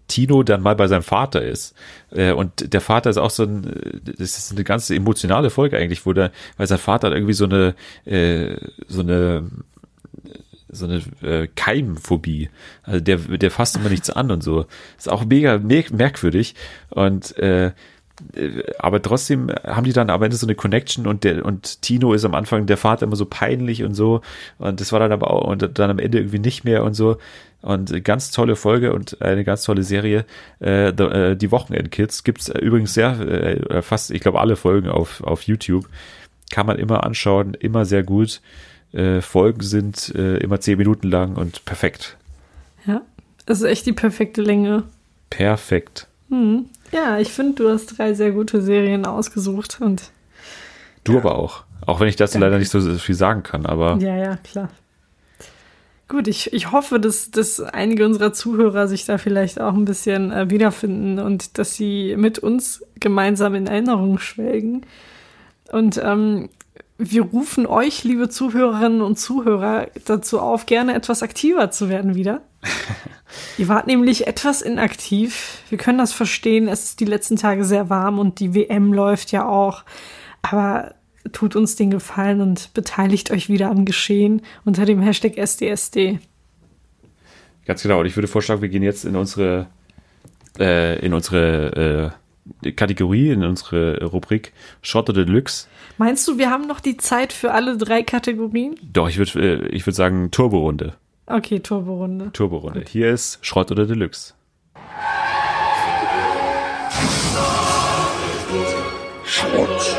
[SPEAKER 2] Tino dann mal bei seinem Vater ist. Äh, und der Vater ist auch so ein, äh, das ist eine ganz emotionale Folge eigentlich, wo der, weil sein Vater hat irgendwie so eine, äh, so eine so eine Keimphobie. Also der, der fasst immer nichts an und so. Ist auch mega mer merkwürdig. Und äh, aber trotzdem haben die dann am Ende so eine Connection und der und Tino ist am Anfang der Vater immer so peinlich und so. Und das war dann aber auch und dann am Ende irgendwie nicht mehr und so. Und äh, ganz tolle Folge und eine ganz tolle Serie. Äh, the, äh, die Wochenendkids gibt's äh, übrigens sehr äh, fast ich glaube alle Folgen auf auf YouTube. Kann man immer anschauen immer sehr gut. Äh, Folgen sind äh, immer zehn Minuten lang und perfekt.
[SPEAKER 1] Ja, das ist echt die perfekte Länge.
[SPEAKER 2] perfekt
[SPEAKER 1] Ja, ich finde, du hast drei sehr gute Serien ausgesucht und
[SPEAKER 2] du aber auch auch wenn ich dazu
[SPEAKER 1] Danke.
[SPEAKER 2] leider nicht so viel sagen kann aber
[SPEAKER 1] ja, ja, klar. Gut, ich, ich hoffe, dass, dass einige unserer Zuhörer sich da vielleicht auch ein bisschen äh, wiederfinden und dass sie mit uns gemeinsam in Erinnerung schwelgen. Und ähm, wir rufen euch, liebe Zuhörerinnen und Zuhörer, dazu auf, gerne etwas aktiver zu werden wieder. Ihr wart nämlich etwas inaktiv. Wir können das verstehen. Es ist die letzten Tage sehr warm und die WM läuft ja auch. Aber tut uns den Gefallen und beteiligt euch wieder am Geschehen unter dem Hashtag SDSD.
[SPEAKER 2] Ganz genau. Und ich würde vorschlagen, wir gehen jetzt in unsere, äh, in unsere äh, Kategorie, in unsere Rubrik Shot of the Deluxe.
[SPEAKER 1] Meinst du, wir haben noch die Zeit für alle drei Kategorien?
[SPEAKER 2] Doch, ich würde äh, ich würde sagen Turbo-Runde.
[SPEAKER 1] Okay, Turborunde.
[SPEAKER 2] Turbo-Runde. Hier ist Schrott oder Deluxe.
[SPEAKER 6] Schrott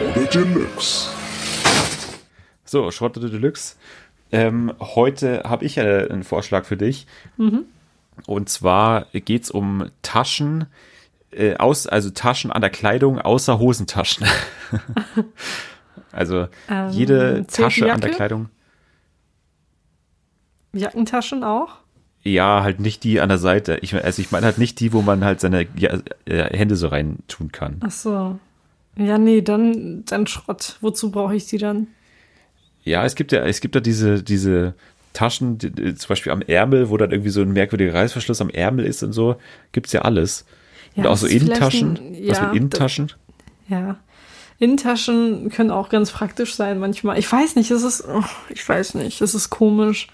[SPEAKER 6] oder Deluxe.
[SPEAKER 2] So, Schrott oder Deluxe. Ähm, heute habe ich äh, einen Vorschlag für dich. Und zwar geht's um Taschen, äh, aus, also Taschen an der Kleidung außer Hosentaschen. also
[SPEAKER 1] Ähm,
[SPEAKER 2] jede Tasche an der? Kleidung.
[SPEAKER 1] Jackentaschen auch?
[SPEAKER 2] Ja, halt nicht die an der Seite. Ich, also ich meine halt nicht die, wo man halt seine ja, äh, Hände so rein tun kann.
[SPEAKER 1] Ach so. Ja, nee, dann, dann Schrott. Wozu brauche ich die dann?
[SPEAKER 2] Ja, es gibt ja, es gibt ja diese, diese Taschen, die, zum Beispiel am Ärmel, wo dann irgendwie so ein merkwürdiger Reißverschluss am Ärmel ist und so. Gibt's ja alles. und
[SPEAKER 1] Ja,
[SPEAKER 2] auch
[SPEAKER 1] das
[SPEAKER 2] so Innentaschen.
[SPEAKER 1] ein-
[SPEAKER 2] Was
[SPEAKER 1] ja,
[SPEAKER 2] mit Innentaschen?
[SPEAKER 1] Ja. Innentaschen können auch ganz praktisch sein manchmal. Ich weiß nicht, es ist, oh, ich weiß nicht, es ist komisch.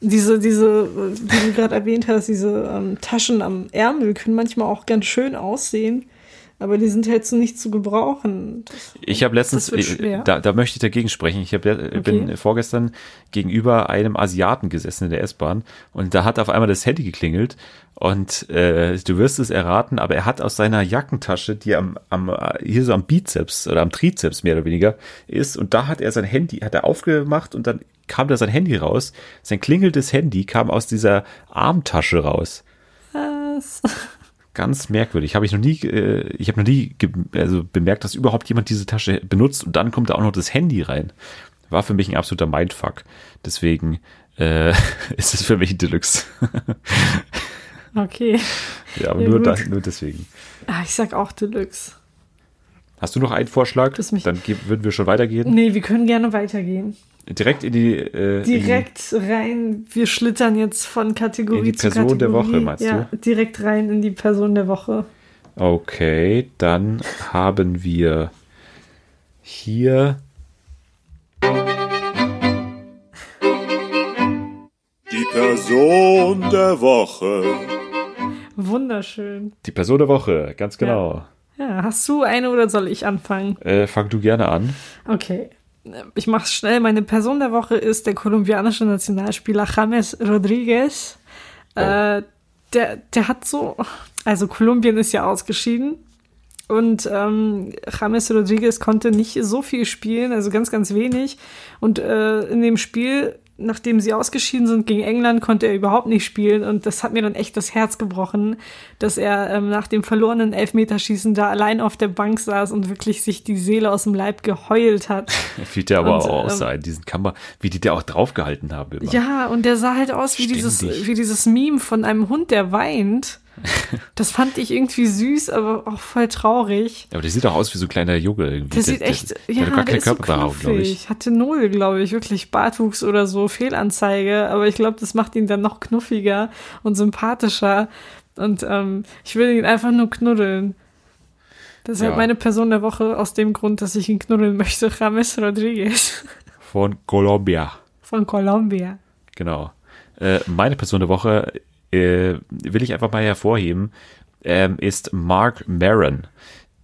[SPEAKER 1] Diese, diese, äh, wie du gerade erwähnt hast, diese ähm, Taschen am Ärmel können manchmal auch ganz schön aussehen. Aber die sind halt so nicht zu gebrauchen. Das,
[SPEAKER 2] Ich habe letztens, da, da möchte ich dagegen sprechen. Ich hab, äh, bin vorgestern gegenüber einem Asiaten gesessen in der S-Bahn und da hat auf einmal das Handy geklingelt und äh, du wirst es erraten, aber er hat aus seiner Jackentasche, die am, am hier so am Bizeps oder am Trizeps mehr oder weniger ist und da hat er sein Handy, hat er aufgemacht und dann kam da sein Handy raus. Sein klingelndes Handy kam aus dieser Armtasche raus.
[SPEAKER 1] was?
[SPEAKER 2] Ganz merkwürdig. Habe ich noch nie, äh, ich habe noch nie also bemerkt, dass überhaupt jemand diese Tasche benutzt und dann kommt da auch noch das Handy rein. War für mich ein absoluter Mindfuck. Deswegen äh, ist es für mich ein Deluxe.
[SPEAKER 1] Okay.
[SPEAKER 2] ja, aber
[SPEAKER 1] Ja,
[SPEAKER 2] nur, da, nur deswegen.
[SPEAKER 1] Ah, ich sag auch Deluxe.
[SPEAKER 2] Hast du noch einen Vorschlag? Dann würden wir schon weitergehen.
[SPEAKER 1] Nee, wir können gerne weitergehen.
[SPEAKER 2] Direkt in die, äh,
[SPEAKER 1] Direkt rein. Wir schlittern jetzt von Kategorie
[SPEAKER 2] In die
[SPEAKER 1] zu
[SPEAKER 2] Person der
[SPEAKER 1] Kategorie.
[SPEAKER 2] Woche, meinst
[SPEAKER 1] ja,
[SPEAKER 2] du?
[SPEAKER 1] direkt rein in die Person der Woche.
[SPEAKER 2] In okay, dann haben wir hier
[SPEAKER 6] Die Person der Woche.
[SPEAKER 1] Wunderschön.
[SPEAKER 2] die Person der Woche. Ganz genau.
[SPEAKER 1] Ja, hast du eine oder soll ich anfangen?
[SPEAKER 2] Äh, fang du gerne an.
[SPEAKER 1] Okay. Ich mach's schnell. Meine Person der Woche ist der kolumbianische Nationalspieler James Rodriguez. Äh, der, der hat so, also Kolumbien ist ja ausgeschieden. Und ähm, James Rodriguez konnte nicht so viel spielen, also ganz, ganz wenig. Und äh, in dem Spiel, nachdem sie ausgeschieden sind gegen England, konnte er überhaupt nicht spielen. Und das hat mir dann echt das Herz gebrochen, dass er ähm, nach dem verlorenen Elfmeterschießen da allein auf der Bank saß und wirklich sich die Seele aus dem Leib geheult hat.
[SPEAKER 2] Fiel der aber
[SPEAKER 1] Und,
[SPEAKER 2] auch
[SPEAKER 1] ähm,
[SPEAKER 2] aus in diesen Kammer, wie die da auch draufgehalten haben immer.
[SPEAKER 1] Ja, und der sah halt aus wie
[SPEAKER 2] Ständig.
[SPEAKER 1] dieses, wie dieses Meme von einem Hund, der weint. Das fand ich irgendwie süß, aber auch voll traurig.
[SPEAKER 2] Aber der sieht auch aus wie so ein kleiner Junge irgendwie.
[SPEAKER 1] Der sieht echt,
[SPEAKER 2] der,
[SPEAKER 1] ja,
[SPEAKER 2] der hat gar
[SPEAKER 1] der
[SPEAKER 2] keine
[SPEAKER 1] ist so
[SPEAKER 2] glaube ich.
[SPEAKER 1] Hatte null, glaube ich, wirklich Bartwuchs oder so, Fehlanzeige. Aber ich glaube, das macht ihn dann noch knuffiger und sympathischer. Und ähm, ich will ihn einfach nur knuddeln. Deshalb
[SPEAKER 2] Ja.
[SPEAKER 1] meine Person der Woche aus dem Grund, dass ich ihn knuddeln möchte, James Rodriguez
[SPEAKER 2] Von Colombia.
[SPEAKER 1] von Colombia.
[SPEAKER 2] Genau. Äh, meine Person der Woche äh, will ich einfach mal hervorheben, ähm, ist Mark Maron,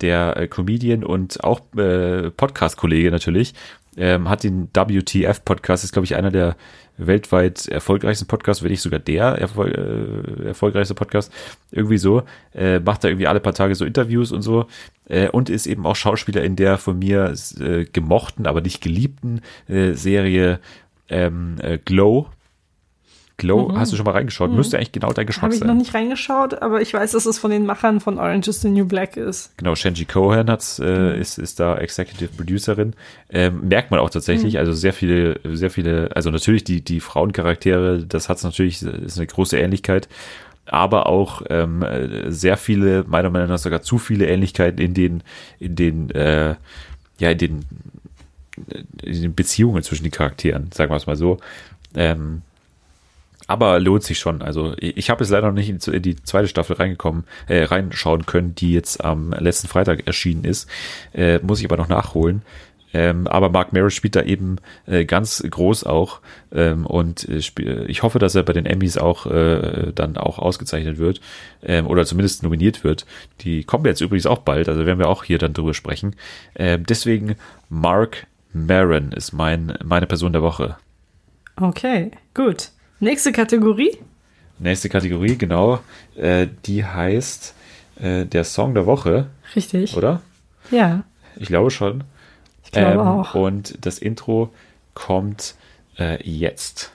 [SPEAKER 2] der äh, Comedian und auch äh, Podcast-Kollege natürlich. Ähm, hat den WTF-Podcast, ist glaube ich einer der weltweit erfolgreichsten Podcasts, wenn nicht sogar der erfol äh, erfolgreichste Podcast. Irgendwie so. Äh, macht da irgendwie alle paar Tage so Interviews und so. Äh, und ist eben auch Schauspieler in der von mir äh, gemochten, aber nicht geliebten äh, Serie ähm, äh, Glow. Glow, hast du schon mal reingeschaut? Müsste eigentlich genau dein Geschmack
[SPEAKER 1] Habe ich
[SPEAKER 2] sein.
[SPEAKER 1] noch nicht reingeschaut, aber ich weiß, dass es von den Machern von Orange is the New Black ist.
[SPEAKER 2] Genau, Shenji Cohen hat's, äh, ist, ist da Executive Producerin. Ähm, merkt man auch tatsächlich, also sehr viele, sehr viele, also natürlich die, die Frauencharaktere, das hat's natürlich, ist eine große Ähnlichkeit, aber auch ähm, äh, sehr viele, meiner Meinung nach sogar zu viele Ähnlichkeiten in den, in den, äh, ja, in den, in den Beziehungen zwischen den Charakteren, sagen wir es mal so. Ähm, aber lohnt sich schon. Also ich, habe jetzt leider noch nicht in die zweite Staffel reingekommen, äh, reinschauen können, die jetzt am letzten Freitag erschienen ist. Äh, muss ich aber noch nachholen. Ähm, aber Mark Maron spielt da eben äh, ganz groß auch ähm, und äh, ich hoffe, dass er bei den Emmys auch äh, dann auch ausgezeichnet wird ähm, oder zumindest nominiert wird. Die kommen jetzt übrigens auch bald, also werden wir auch hier dann drüber sprechen. Ähm, deswegen Mark Maron ist mein meine Person der Woche.
[SPEAKER 1] Okay, gut. Nächste Kategorie.
[SPEAKER 2] Nächste Kategorie, genau. Äh, die heißt äh, der Song der Woche,
[SPEAKER 1] Richtig.
[SPEAKER 2] oder?
[SPEAKER 1] Ja,
[SPEAKER 2] Ich glaube schon.
[SPEAKER 1] ich glaube auch.
[SPEAKER 2] Und das Intro kommt äh, jetzt.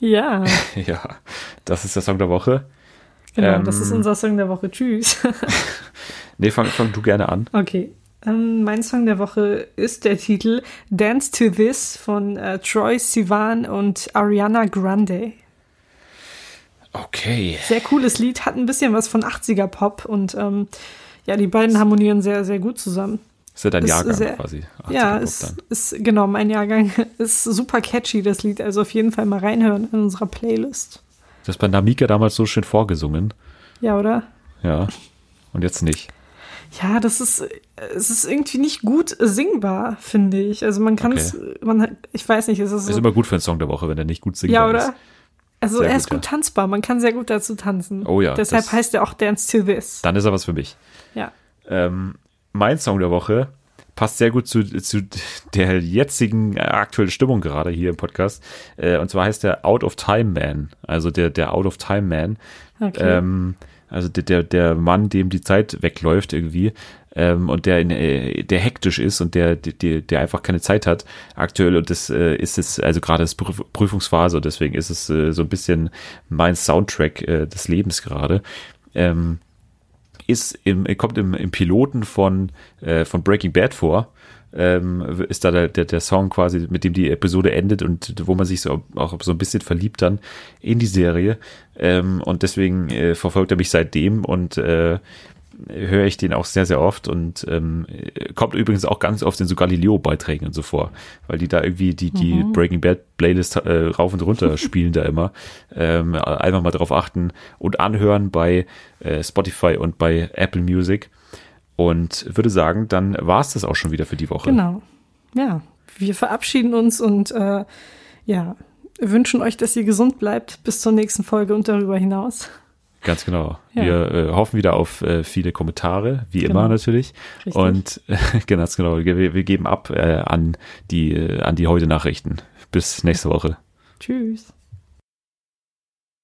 [SPEAKER 1] Ja,
[SPEAKER 2] ja, das ist der Song der Woche.
[SPEAKER 1] Genau,
[SPEAKER 2] Ähm,
[SPEAKER 1] das ist unser Song der Woche. Tschüss.
[SPEAKER 2] Nee, fang, fang du gerne an.
[SPEAKER 1] Okay. Ähm, mein Song der Woche ist der Titel Dance to This von äh, Troy Sivan und Ariana Grande.
[SPEAKER 2] Okay.
[SPEAKER 1] Sehr cooles Lied, hat ein bisschen was von 80er Pop und ähm, ja, die beiden harmonieren sehr, sehr gut zusammen.
[SPEAKER 2] Ist ja dein
[SPEAKER 1] Ist
[SPEAKER 2] Jahrgang
[SPEAKER 1] sehr-
[SPEAKER 2] quasi. 80er
[SPEAKER 1] ja, ist, ist genau mein Jahrgang. Ist super catchy, das Lied. Also auf jeden Fall mal reinhören in unserer Playlist.
[SPEAKER 2] Das bei Namika damals so schön vorgesungen.
[SPEAKER 1] Ja, oder?
[SPEAKER 2] Ja. Und jetzt nicht.
[SPEAKER 1] Ja, das ist, es ist irgendwie nicht gut singbar, finde ich. Also man kann es, man, ich weiß nicht, es ist so,
[SPEAKER 2] Ist immer gut für einen Song der Woche, wenn der nicht gut singbar
[SPEAKER 1] ja,
[SPEAKER 2] ist.
[SPEAKER 1] oder? Also
[SPEAKER 2] Sehr
[SPEAKER 1] er ist gut
[SPEAKER 2] ja.
[SPEAKER 1] tanzbar, man kann sehr gut dazu tanzen.
[SPEAKER 2] Oh ja,
[SPEAKER 1] Deshalb heißt er auch Dance to This.
[SPEAKER 2] Dann ist er was für mich.
[SPEAKER 1] Ja.
[SPEAKER 2] Ähm, mein Song der Woche passt sehr gut zu, zu der jetzigen äh, aktuellen Stimmung gerade hier im Podcast. Äh, und zwar heißt der Out of Time Man. Also der, der Out of Time Man.
[SPEAKER 1] Okay.
[SPEAKER 2] Ähm, also der, der, der Mann, dem die Zeit wegläuft irgendwie. Ähm, und der, in, äh, der hektisch ist und der, der, der einfach keine Zeit hat aktuell und das äh, ist es, also gerade das Prüf Prüfungsphase und deswegen ist es äh, so ein bisschen mein Soundtrack äh, des Lebens gerade. Ähm, ist im, kommt im, im Piloten von, äh, von Breaking Bad vor. Ähm, ist da der, der, der Song quasi, mit dem die Episode endet und wo man sich so auch so ein bisschen verliebt dann in die Serie. Ähm, und deswegen äh, verfolgt er mich seitdem und äh, höre ich den auch sehr, sehr oft und ähm, kommt übrigens auch ganz oft in so Galileo-Beiträgen und so vor, weil die da irgendwie die, die Breaking Bad Playlist äh, rauf und runter spielen da immer. Ähm, einfach mal drauf achten und anhören bei äh, Spotify und bei Apple Music. Und würde sagen, dann war es das auch schon wieder für die Woche.
[SPEAKER 1] Genau. Ja, wir verabschieden uns und äh, ja, wünschen euch, dass ihr gesund bleibt bis zur nächsten Folge und darüber hinaus.
[SPEAKER 2] Ganz genau.
[SPEAKER 1] Ja.
[SPEAKER 2] Wir äh, hoffen wieder auf äh, viele Kommentare, wie
[SPEAKER 1] Genau.
[SPEAKER 2] immer natürlich.
[SPEAKER 1] Richtig.
[SPEAKER 2] Und äh, ganz genau, wir, wir geben ab äh, an die äh, an die heute Nachrichten. Bis nächste Woche.
[SPEAKER 1] Tschüss.